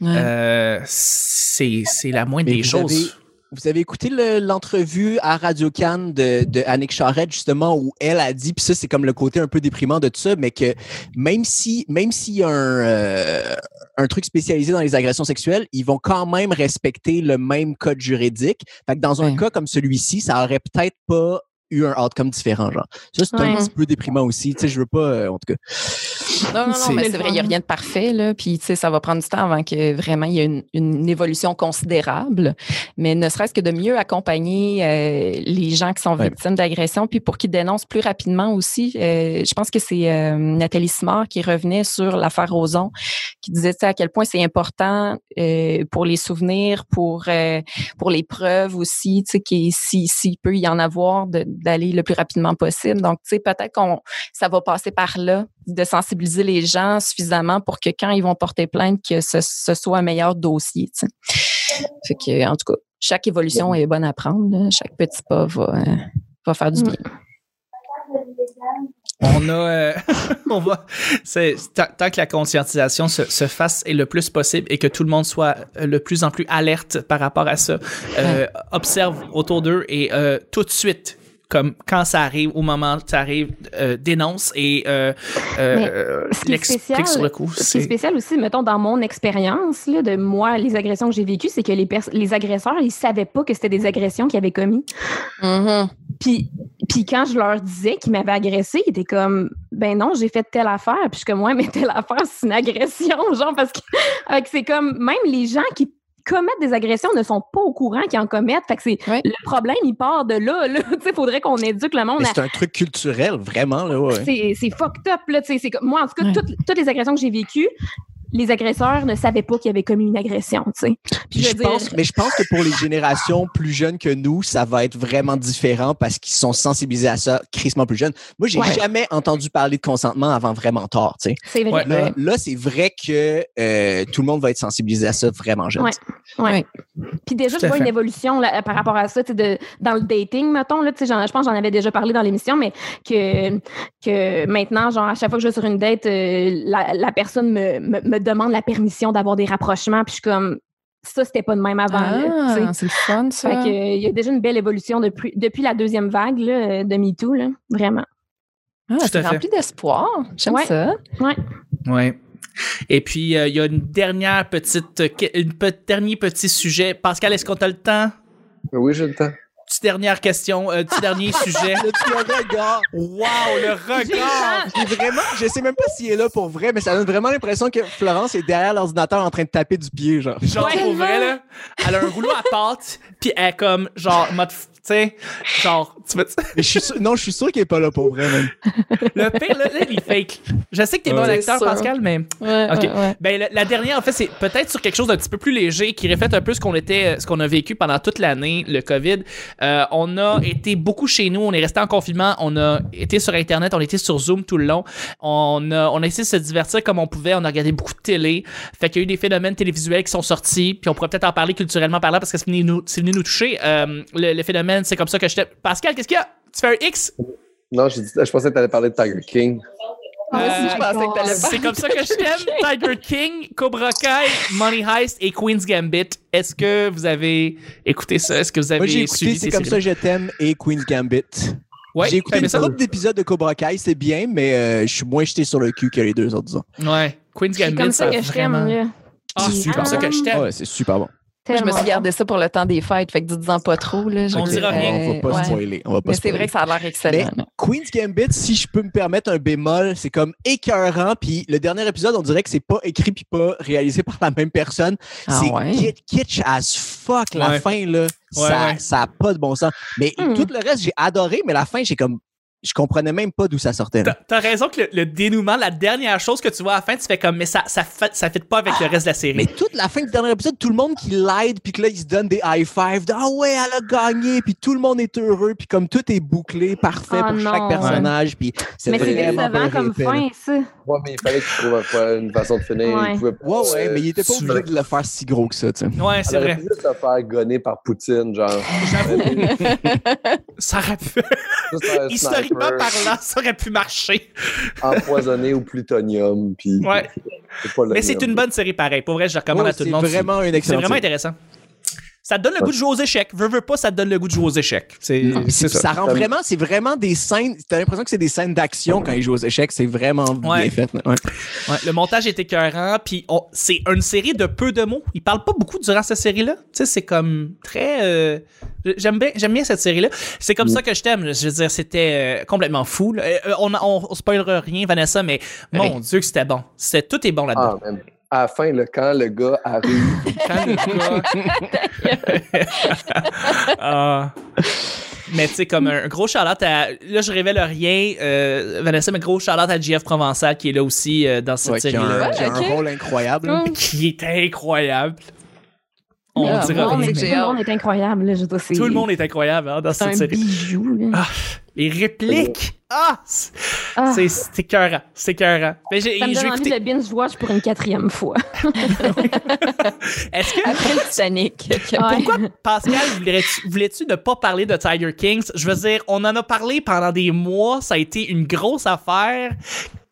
Ouais. Euh, c'est, c'est la moindre Mais des choses. avez- Vous avez écouté le- l'entrevue à Radio Cannes de, de Annick Charrette, justement, où elle a dit, puis ça, c'est comme le côté un peu déprimant de tout ça, mais que même si même s'il y a un, euh, un truc spécialisé dans les agressions sexuelles, ils vont quand même respecter le même code juridique. Fait que dans un cas comme celui-ci, ça aurait peut-être pas eu un outcome différent, genre. Ça, c'est un petit peu déprimant aussi. Tu sais, je veux pas, euh, en tout cas. Non, non, non, mais c'est vrai, il n'y a rien de parfait, là. Puis, tu sais, ça va prendre du temps avant que vraiment il y ait une, une évolution considérable. Mais ne serait-ce que de mieux accompagner euh, les gens qui sont Ouais. victimes d'agression, puis pour qu'ils dénoncent plus rapidement aussi. Euh, je pense que c'est euh, Nathalie Simard qui revenait sur l'affaire Roson, qui disait tu sais, à quel point c'est important euh, pour les souvenirs, pour euh, pour les preuves aussi, tu sais, qu'il- si s'il peut y en avoir, de- d'aller le plus rapidement possible. Donc, tu sais, peut-être qu'on ça va passer par là, de sensibiliser les gens suffisamment pour que quand ils vont porter plainte, que ce, ce soit un meilleur dossier. tu sais. Fait que, en tout cas, chaque évolution est bonne à prendre. là. Chaque petit pas va, euh, va faire du Mm. bien. On a, euh, <laughs> on va, c'est tant, tant que la conscientisation se, se fasse et le plus possible et que tout le monde soit euh, le plus en plus alerte par rapport à ça, euh, observe autour d'eux et euh, tout de suite, comme quand ça arrive, au moment où ça arrive, euh, dénonce et euh, euh, l'explique sur le coup. Ce qui est C'est spécial aussi, mettons, dans mon expérience là, de moi, les agressions que j'ai vécues, c'est que les, les agresseurs, ils savaient pas que c'était des agressions qu'ils avaient commis. Mhm. Puis, puis quand je leur disais qu'ils m'avaient agressé, ils étaient comme, ben non, j'ai fait telle affaire. Puis je suis comme, ouais, mais telle affaire, c'est une agression, <laughs> genre, parce que c'est comme, même les gens qui commettent des agressions ne sont pas au courant qu'ils en commettent. Fait que c'est le problème, il part de là. <laughs> sais, faudrait qu'on éduque le monde à c'est un truc culturel, vraiment. Là, ouais. c'est fucked up. Là, c'est moi, en tout cas, toutes les agressions que j'ai vécues, les agresseurs ne savaient pas qu'ils avaient commis une agression. tu sais. Puis je je veux dire- pense, mais je pense que pour les générations plus jeunes que nous, ça va être vraiment différent parce qu'ils sont sensibilisés à ça crissement plus jeunes. Moi, j'ai Ouais. jamais entendu parler de consentement avant vraiment tard. tu sais. C'est vrai. Ouais. Là, là, c'est vrai que euh, tout le monde va être sensibilisé à ça vraiment jeune. Ouais. Puis déjà, Tout je vois fait. une évolution là, par rapport à ça, tu sais, de, dans le dating, mettons. Là, tu sais, je pense que j'en avais déjà parlé dans l'émission, mais que, que maintenant, genre, à chaque fois que je vais sur une date, euh, la, la personne me, me, me demande la permission d'avoir des rapprochements. Puis je suis comme, ça, c'était pas de même avant. Ah, c'est le fun, ça. Fait que, euh, il y a déjà une belle évolution depuis, depuis la deuxième vague là, de MeToo, là, vraiment. Ah, c'est rempli d'espoir. J'aime Ouais. ça. Ouais. Et puis, euh, il y a une dernière petite, une pe- dernier petit sujet. Pascal, est-ce qu'on a le temps? Oui, j'ai le temps. Petite dernière question, euh, petit dernier <laughs> sujet. Le petit regard. Wow, le regard! J'ai vraiment, je sais même pas s'il est là pour vrai, mais ça donne vraiment l'impression que Florence est derrière l'ordinateur en train de taper du pied, genre. Genre, Ouais. pour vrai, là, elle a un rouleau à pâte, puis elle est comme, genre, mode, tu sais, genre, tu veux Mais je suis sûr- non, je suis sûr qu'il est pas là pour vrai, même. Le pire, là, là, il fake. Je sais que t'es bon acteur. Pascal, mais. Ouais, Ok. ouais, ouais. Ben, la, la dernière, en fait, c'est peut-être sur quelque chose d'un petit peu plus léger qui reflète un peu ce qu'on était, ce qu'on a vécu pendant toute l'année, le COVID. Euh, on a été beaucoup chez nous, on est resté en confinement, on a été sur Internet, on était sur Zoom tout le long. On a, on a essayé de se divertir comme on pouvait, on a regardé beaucoup de télé. Fait qu'il y a eu des phénomènes télévisuels qui sont sortis, puis on pourrait peut-être en parler culturellement par là parce que c'est venu nous, c'est venu nous toucher. Euh, le, le phénomène, c'est comme ça que je t'ai. Pascal, qu'est-ce qu'il y a? Tu fais un X? Non, dit- je pensais que tu allais parler de Tiger King. Euh, je pensais que t'allais C'est comme ça que je t'aime. Tiger King, Cobra Kai, Money Heist et Queen's Gambit. Est-ce que vous avez écouté ça? Est-ce que vous avez Moi, j'ai suivi écouté C'est ces comme ça séries? je t'aime et Queen's Gambit. Ouais, j'ai écouté ça? d'épisodes de Cobra Kai, c'est bien, mais euh, je suis moins jeté sur le cul que les deux autres, disons. Ouais, Queen's C'est Gambit, comme ça que je t'aime. Ah, C'est c'est super comme ça bon. que je t'aime. Ouais, c'est super bon. Moi, je me suis gardé ça pour le temps des fêtes, fait que dites-en pas trop. Là, On Je- dira rien. On va pas ouais. spoiler. On va pas Mais c'est vrai que ça a l'air excellent. Queen's Gambit, si je peux me permettre un bémol, c'est comme écœurant. Puis le dernier épisode, on dirait que c'est pas écrit puis pas réalisé par la même personne. Ah c'est ouais? kit- kitsch as fuck la Ouais. fin là. ça, ouais. ça a pas de bon sens. Mais Hmm. tout le reste, j'ai adoré, mais la fin, j'ai comme je comprenais même pas d'où ça sortait. T'as- T'as raison que le, le dénouement, la dernière chose que tu vois à la fin, tu fais comme, mais ça, ça, fait, ça fit pas avec le reste de la série. Mais toute la fin du dernier épisode, tout le monde qui l'aide, puis que là, ils se donnent des high five. de, Ah ouais, elle a gagné, puis tout le monde est heureux, puis comme tout est bouclé, parfait Ah pour non. chaque personnage, puis c'est Mais c'est vraiment décevant comme fin, ça. Ouais, mais il fallait qu'il trouve un- une façon de finir. Ouais. Il pouvait pas, Ouais, ouais, euh, mais il était pas obligé de le faire si gros que ça, tu sais. Ouais, c'est vrai. juste se faire gonner par Poutine, genre. Ça aurait pu... Sniper parlant, ça aurait pu marcher. Empoisonné au plutonium, puis Ouais. c'est Mais c'est une bonne série pareil. Pour vrai, je la recommande Ouais, à tout le c'est monde. vraiment une C'est excellente vraiment série. intéressant. Ça te donne le goût de jouer aux échecs. Veux, veux pas, ça te donne le goût de jouer aux échecs. C'est Non, mais c'est c'est- ça. ça. rend vraiment, c'est vraiment des scènes. T'as l'impression que c'est des scènes d'action quand ils jouent aux échecs. C'est vraiment Ouais. bien fait. ouais. Ouais, le montage est écœurant, puis on- c'est une série de peu de mots. Il parle pas beaucoup durant cette série-là. Tu sais, c'est comme très... euh, J'aime bien, j'aime bien cette série-là. C'est comme ça que je t'aime. Je veux dire, c'était euh, complètement fou. là. Euh, on, on, on spoilera rien, Vanessa, mais mon. Dieu que c'était bon. Tout est bon là-dedans. Ah. À la fin, là, quand le gars arrive, <laughs> Quand le gars- <laughs> Ah. Mais tu sais, comme un gros shout-out à... Là, je révèle rien, euh, Vanessa, mais gros shout-out à JF Provençal qui est là aussi euh, dans cette Ouais, qui a série-là. un, qui un rôle incroyable. Hum. Qui est incroyable. On Ah, dira bon, mais Tout le monde est incroyable. Là, je Tout le monde est incroyable hein, dans cette un série. bijou. Ah, les répliques! Ah! c'est- Ah, C'est c'est écœurant. C'est écœurant. Mais j'ai ça me donne envie écouté. de binge-watch pour une quatrième fois. Est-ce que Après le Titanic. Pourquoi, Pascal, voulais-tu voulais-tu ne pas parler de Tiger Kings? Je veux dire, on en a parlé pendant des mois, ça a été une grosse affaire.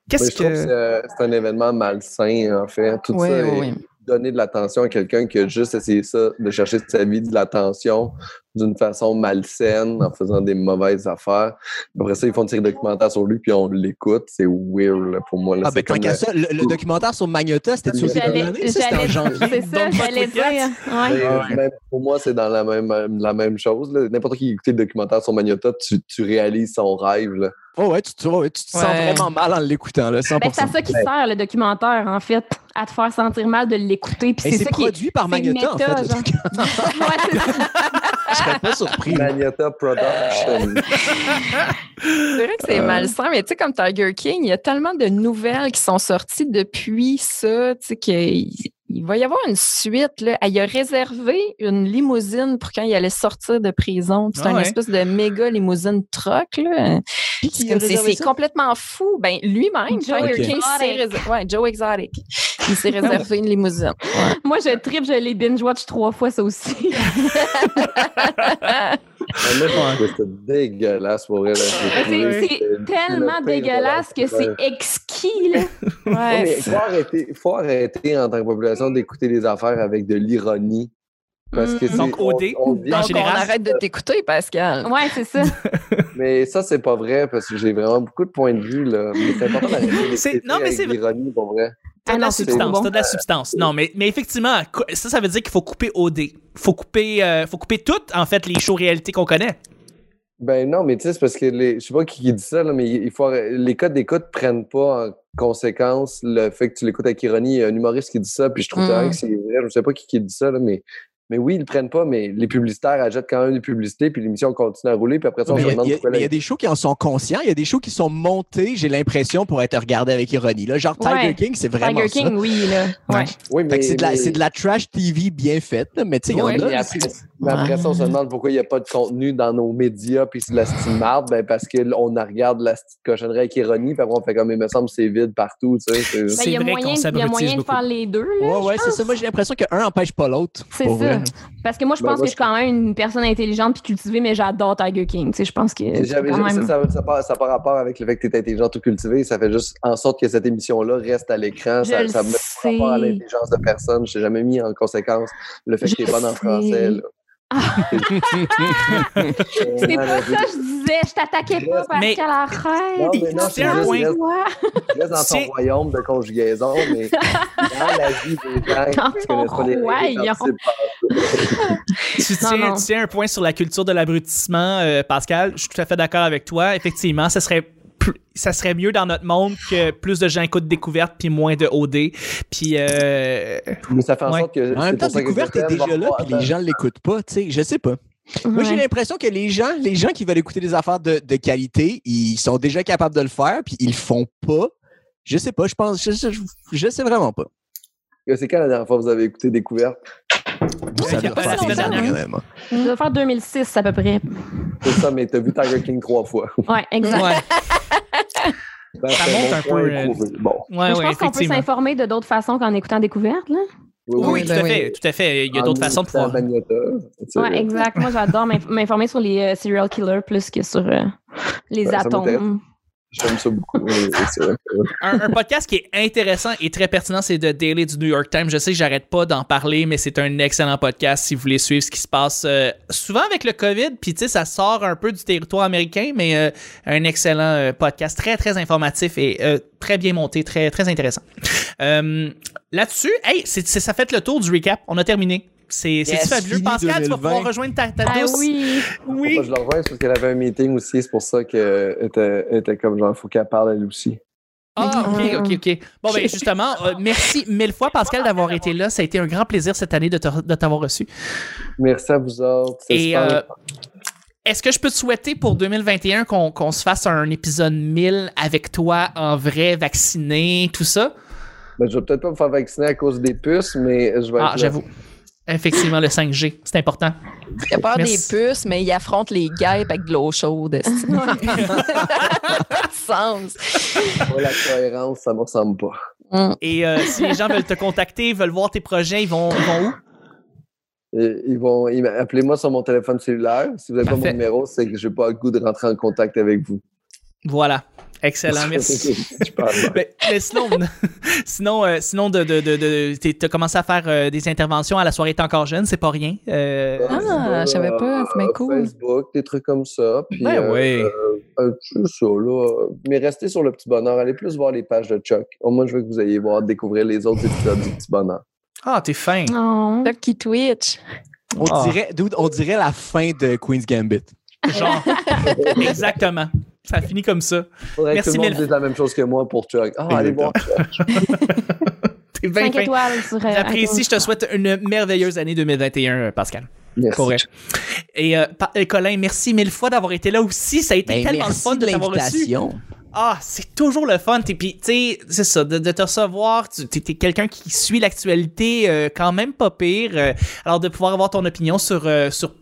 Qu'est-ce que que. c'est, euh, c'est un événement malsain, en fait. Tout Oui, ça, est- donner de l'attention à quelqu'un qui a juste essayé ça, de chercher de sa vie de l'attention, d'une façon malsaine, en faisant des mauvaises affaires. Après ça, ils font série documentaire sur lui, puis on l'écoute. C'est weird là, pour moi. Là. Ah, ben, tant comme qu'à le- ça, le, le documentaire sur Magnota, c'était sur c'était en j'allais- janvier. C'est ça, j'allais dire. Ouais. Même pour moi, c'est dans la même, la même chose. là. N'importe qui écoutait le documentaire sur Magnota, tu, tu réalises son rêve. Là. Oh ouais, tu, tu, ouais, tu te sens Ouais. vraiment mal en l'écoutant, là, 100%. Ben, c'est à ça qui sert, le documentaire, en fait, à te faire sentir mal de l'écouter. C'est ça qui est. produit par c'est Magnota, en fait. genre. <laughs> Ouais, <laughs> serais pas surpris. Production. C'est vrai que c'est Euh. malsain, mais tu sais, comme Tiger King, il y a tellement de nouvelles qui sont sorties depuis ça, tu sais, qu'il il va y avoir une suite. Là. Il a réservé une limousine pour quand il allait sortir de prison. C'est Ah une ouais. espèce de méga limousine truck. C'est complètement fou. Ben, lui-même, Joe réservé. Ouais, Joe Exotic. Il s'est <laughs> réservé une limousine. Ouais. Moi, je tripe, je l'ai binge-watch trois fois, ça aussi. <laughs> Ah, Moi, je trouve ça dégueulasse pour elle. C'est c'est tellement dégueulasse que c'est exquis, là. Ouais, mais c'est- faut arrêter, faut arrêter en tant que population d'écouter des affaires avec de l'ironie. Parce que c'est- Donc, OD, on- en on général, arrête de t'écouter, Pascal. Ouais, c'est ça. <laughs> Mais ça, c'est pas vrai parce que j'ai vraiment beaucoup de points de vue. Là. Mais c'est important d'arrêter C'est- d'écouter non, mais c'est- l'ironie pour vrai. T'as Ah de la substance, trop bon. t'as de la substance. Non, mais, mais effectivement, ça, ça veut dire qu'il faut couper OD. Faut couper, euh, faut couper toutes, en fait, les shows réalité qu'on connaît. Ben non, mais tu sais, c'est parce que les, je sais pas qui, qui dit ça, là, mais il faut arrêter- les codes d'écoute prennent pas en conséquence le fait que tu l'écoutes avec ironie. Il y a un humoriste qui dit ça, puis je trouve Mm. que c'est vrai. Je sais pas qui, qui dit ça, là, mais, mais oui, ils le prennent pas, mais les publicitaires achètent quand même des publicités, puis l'émission continue à rouler, puis après ça, on Mais se il y a- demande il y, a- pourquoi mais il y a la- des shows qui en sont conscients. Il y a des shows qui sont montés, j'ai l'impression, pour être regardés avec ironie. Là, genre Tiger Ouais. King, c'est vraiment Tiger ça. King, oui, là. Ouais. Oui, Fait mais, que c'est de, la- mais- c'est de la trash TV bien faite, là, mais tu sais, il y en a. après, mais après ça, on se demande pourquoi il n'y a pas de contenu dans nos médias, puis c'est de la style marde, ben parce qu'on regarde la cochonnerie avec ironie, puis après on fait comme, il me semble, c'est vide partout, tu sais. c'est- Ben, il y a vrai moyen, qu'on il y a s'abrutise moyen de beaucoup. faire les deux, là. Ouais, ouais, c'est ça. Moi, j'ai l'impression qu'un empêche pas l'autre. C'est pour ça. Parce que moi, je Ben, pense moi, que je suis quand même une personne intelligente puis cultivée, mais j'adore Tiger King. Tu sais, je pense que quand ça, même... ça, ça, part, ça part rapport avec le fait que tu es intelligent ou cultivé. Ça fait juste en sorte que cette émission-là reste à l'écran. Ça, ça met pas rapport à l'intelligence de personne. Je t'ai jamais mis en conséquence le fait que tu es bonne en français. là. C'est pas ça que je disais. Je t'attaquais pas, arrête. Non, mais non, c'est un point. Reste dans ton royaume de conjugaison, mais <laughs> dans la vie des gens Dans qui ton connaissent pas les règles, royaume. <laughs> Tu tiens, non. tu tiens un point sur la culture de l'abrutissement, euh, Pascal. Je suis tout à fait d'accord avec toi. Effectivement, ça serait ça serait mieux dans notre monde que plus de gens écoutent découverte puis moins de OD. Puis euh, Mais ça fait en Ouais. sorte que. En même temps, découverte est déjà là, puis les gens l'écoutent pas, tu sais. Je sais pas. Moi, j'ai l'impression que les gens, les gens qui veulent écouter des affaires de, de qualité, ils sont déjà capables de le faire, puis ils le font pas. Je sais pas, je pense, je, je, je sais vraiment pas. C'est quand la dernière fois que vous avez écouté Découverte? Ça la semaine dernière. quand même. hein. Ça doit faire 2006 à peu près. C'est ça, mais t'as vu Tiger King trois fois. <laughs> Ouais, exact. ouais, <laughs> Ben, Ça monte mon un peu, euh. Bon. ouais, Mais ouais, je pense qu'on peut s'informer de d'autres façons qu'en écoutant Découverte, là. Oui, tout à ben fait, oui. tout à fait. Il y a d'autres façons de pouvoir. Sais. Ouais, exact. Moi, j'adore m'inf- m'informer sur les euh, serial killers plus que sur euh, les Ouais, ça atomes. J'aime ça beaucoup. un, podcast qui est intéressant et très pertinent, c'est The Daily du New York Times. Je sais que j'arrête pas d'en parler, mais c'est un excellent podcast si vous voulez suivre ce qui se passe euh, souvent avec le COVID. Puis tu sais, ça sort un peu du territoire américain, mais euh, un excellent euh, podcast très très informatif et très bien monté, très très intéressant. Là-dessus, hey, ça fait le tour du recap. On a terminé. C'est, Yes, fabuleux? Pascal, tu vas 2020. pouvoir rejoindre ta, ta Ah douce. oui. Oui. Je le rejoins, parce qu'elle avait un meeting aussi. C'est pour ça qu'elle était, était comme genre, il faut qu'elle parle elle aussi. Ah, ok, ok, ok. Bon, ben justement, euh, merci mille fois, Pascal, d'avoir été là. Ça a été un grand plaisir cette année de, te- de t'avoir reçu. Merci à vous autres. c'est Et super. euh, est-ce que je peux te souhaiter pour 2021 qu'on qu'on se fasse un épisode 1000 avec toi en vrai, vacciné, tout ça? Ben, je vais peut-être pas me faire vacciner à cause des puces, mais je vais Ah, j'avoue. Effectivement, le 5G, c'est important. Il a peur Merci. des puces, mais il affronte les guêpes avec de l'eau chaude. Pas <laughs> de sens? Moi, la cohérence, ça me ressemble pas. Hum. Et euh, si les gens veulent te contacter, veulent voir tes projets, ils vont, ils vont où? Et ils vont, appelez-moi sur mon téléphone cellulaire. Si vous n'avez pas mon numéro, c'est que j'ai pas le goût de rentrer en contact avec vous. Voilà. Excellent, <laughs> merci. <laughs> Bon. mais, mais sinon, <laughs> sinon, euh, sinon de, de, de, de- t'es- t'as commencé à faire euh, des interventions à la soirée T'es encore jeune, c'est pas rien. Euh, Ah, je savais pas, c'est bien Euh, cool. Facebook, des trucs comme ça. Puis, Ben oui. euh, euh, ça, là. Mais restez sur le petit bonheur. Allez plus voir les pages de Chuck. Au moins, je veux que vous ayez voir découvrir les autres épisodes du petit bonheur. Ah, t'es fin. Oh. Lucky Twitch. On, Ah. dirait, dude, on dirait la fin de Queen's Gambit. Genre. Exactement. Ça finit comme ça. Faudrait Merci que tout le monde dise la même chose que moi pour Chuck. Ah, allez voir Chuck. <laughs> T'es bien 5 fin. étoiles sur. euh, J'apprécie, je te souhaite une merveilleuse année 2021, euh, Pascal. Merci. Pour. Et euh, euh, Colin, merci mille fois d'avoir été là aussi. Ça a été Ben, tellement le merci fun de de t'avoir reçu. l'invitation. Ah, c'est toujours le fun. Et puis, tu sais, c'est ça, de, de te recevoir. Tu es, quelqu'un qui suit l'actualité euh, quand même pas pire. Euh, alors, de pouvoir avoir ton opinion sur, euh, sur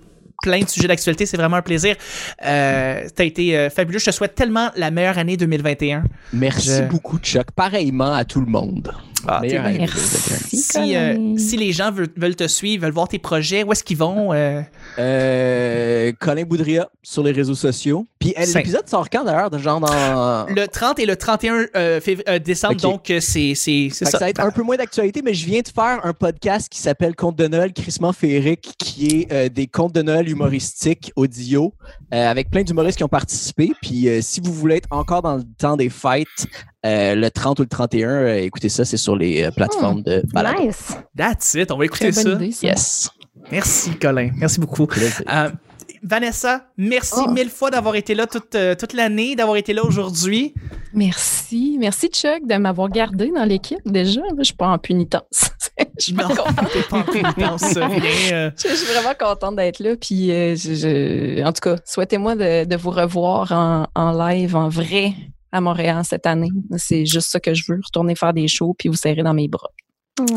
plein de sujets d'actualité, c'est vraiment un plaisir. Euh, T'as été euh, fabuleux. Je te souhaite tellement la meilleure année 2021. Merci Je- beaucoup, Chuck. Pareillement à tout le monde. Ah, Merci. Si, euh, Colin. si les gens veulent, veulent te suivre, veulent voir tes projets, où est-ce qu'ils vont? euh? Euh, Colin Boudria sur les réseaux sociaux. Puis euh, l'épisode sort quand d'ailleurs? de Genre dans. Le 30 et le 31 euh, fév- euh, décembre, donc euh, c'est ça. ça va être un peu moins d'actualité, mais je viens de faire un podcast qui s'appelle Conte de Noël crissement féerique, qui est euh, des contes de Noël humoristiques audio, euh, avec plein d'humoristes qui ont participé. Puis euh, si vous voulez être encore dans le temps des fêtes, euh, le 30 ou le 31, euh, écoutez ça, c'est sur les euh, plateformes de balado. Nice. That's it, on va écouter ça. bonne idée, ça. Yes. Merci Colin, merci beaucoup. Vanessa, merci Oh. mille fois d'avoir été là toute, euh, toute l'année, d'avoir été là aujourd'hui. Merci. Merci, Chuck, de m'avoir gardé dans l'équipe déjà. Je suis pas en punitence. <laughs> Je suis Non, <laughs> pas en pénitence, rien. <laughs> euh. Je je suis vraiment contente d'être là. Puis, euh, je- je- en tout cas, souhaitez-moi de, de vous revoir en, en live, en vrai, à Montréal cette année. C'est juste ça que je veux, retourner faire des shows puis vous serrer dans mes bras.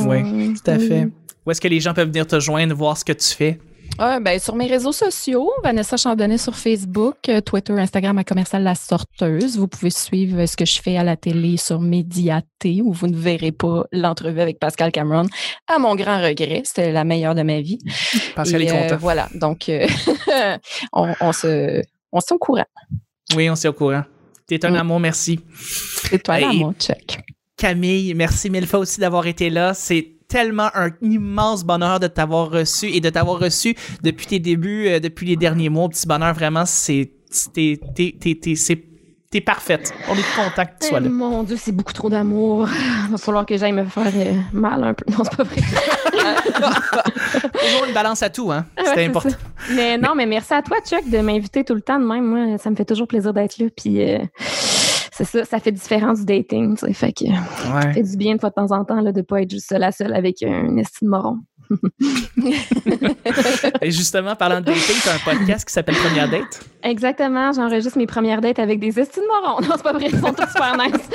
Oui, tout à fait. Où est-ce que les gens peuvent venir te joindre, voir ce que tu fais? Ah, ben, sur mes réseaux sociaux, Vanessa Chandonnet sur Facebook, euh, Twitter, Instagram à commercial La Sorteuse. Vous pouvez suivre euh, ce que je fais à la télé sur Médiaté où vous ne verrez pas l'entrevue avec Pascal Cameron. À mon grand regret, c'était la meilleure de ma vie. <laughs> Pascal Et, est content. euh, voilà, donc euh, <laughs> on, on se, on se tient au courant. Oui, on s'est au courant. T'es un Mm. amour, merci. C'est toi mon check. Camille, merci mille fois aussi d'avoir été là. C'est tellement un immense bonheur de t'avoir reçu et de t'avoir reçu depuis tes débuts, euh, depuis les derniers mois. Petit bonheur, vraiment, c'est t'es parfaite. On est content que tu sois là. Eh, Mon Dieu, c'est beaucoup trop d'amour. Il va falloir que j'aille me faire euh, mal un peu. Non, c'est pas vrai. <laughs> Toujours une balance à tout, hein. C'était c'est important. Mais non, mais merci à toi, Chuck, de m'inviter tout le temps de même. Moi, ça me fait toujours plaisir d'être là. Puis euh, c'est ça, ça fait différent du dating. tu sais. Fait que ça Ouais. fait du bien de fois de temps en temps là, de pas être juste seul à seul avec un estime moron. <laughs> Et justement, parlant de dating, t'as un podcast qui s'appelle Première Date? Exactement, j'enregistre mes premières dates avec des estimes morons. Non, c'est pas vrai, ils sont tous super nice.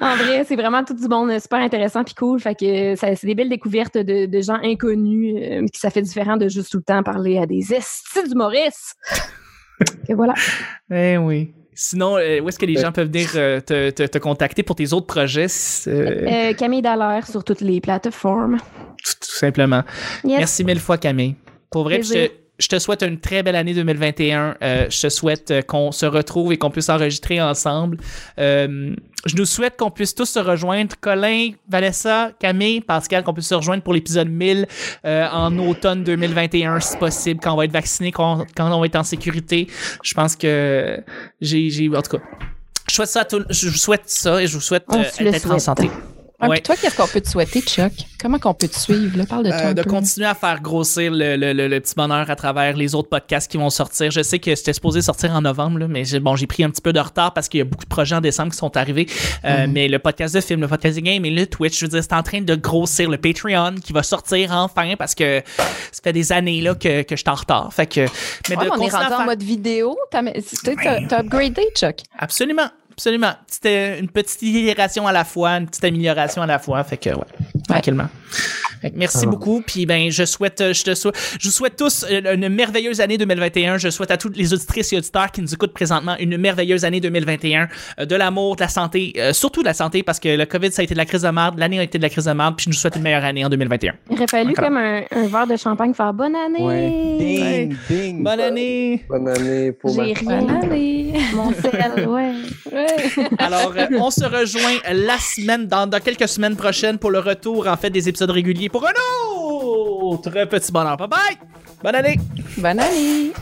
En vrai, c'est vraiment tout du bon, euh, super intéressant puis cool. Fait que ça- c'est des belles découvertes de, de gens inconnus, euh, qui ça fait différent de juste tout le temps parler à des estimes d'humoristes. Que voilà. Eh oui. Sinon, euh, où est-ce que les gens peuvent venir euh, te, te- te contacter pour tes autres projets? Euh, Euh, Camille Dallaire sur toutes les plateformes. Tout, tout simplement. Merci mille fois, Camille. Pour vrai, je je te souhaite une très belle année 2021. Euh, je te souhaite euh, qu'on se retrouve et qu'on puisse enregistrer ensemble. Euh, je nous souhaite qu'on puisse tous se rejoindre. Colin, Vanessa, Camille, Pascal, qu'on puisse se rejoindre pour l'épisode 1000 euh, en automne 2021, si possible, quand on va être vacciné, quand, quand on va être en sécurité. Je pense que j'ai... En tout cas, je souhaite ça à tout- je vous souhaite ça et je vous souhaite d'être en santé. Ah, Ouais. toi, qu'est-ce qu'on peut te souhaiter, Chuck? Comment qu'on peut te suivre? Là? Parle de toi Euh, un de peu. continuer à faire grossir le, le- le- le petit bonheur à travers les autres podcasts qui vont sortir. Je sais que c'était supposé sortir en novembre, là, mais j'ai- bon, j'ai pris un petit peu de retard parce qu'il y a beaucoup de projets en décembre qui sont arrivés. Euh, Mais le podcast de film, le podcast de game et le Twitch, je veux dire, c'est en train de grossir. Le Patreon qui va sortir enfin parce que ça fait des années là, que, que je suis en retard. Fait que, mais Ouais, de on est rendu en faire- mode vidéo. T'as t'as- t'as upgradé, Chuck. Absolument. Absolument. C'était une petite itération à la fois, une petite amélioration à la fois. Fait que, ouais, tranquillement. Merci Ah. beaucoup. Puis ben, je souhaite, euh, je te souhaite, je vous souhaite tous euh, une merveilleuse année 2021. Je souhaite à toutes les auditrices et auditeurs qui nous écoutent présentement une merveilleuse année 2021. euh, de l'amour, de la santé, euh, surtout de la santé parce que le COVID ça a été de la crise de merde, l'année a été de la crise de merde. Puis je nous souhaite une meilleure année en 2021. Il aurait fallu comme un, un verre de champagne pour faire bonne année. Ouais. Ding, ding. Bonne année. Bonne année pour J'ai rien. Bonne année. Mon sel, ouais. ouais. <laughs> Alors, euh, on se rejoint la semaine, dans, dans quelques semaines prochaines pour le retour, en fait, des épisodes réguliers pour un autre petit bonheur. Bye bye! Bonne année! Bonne année.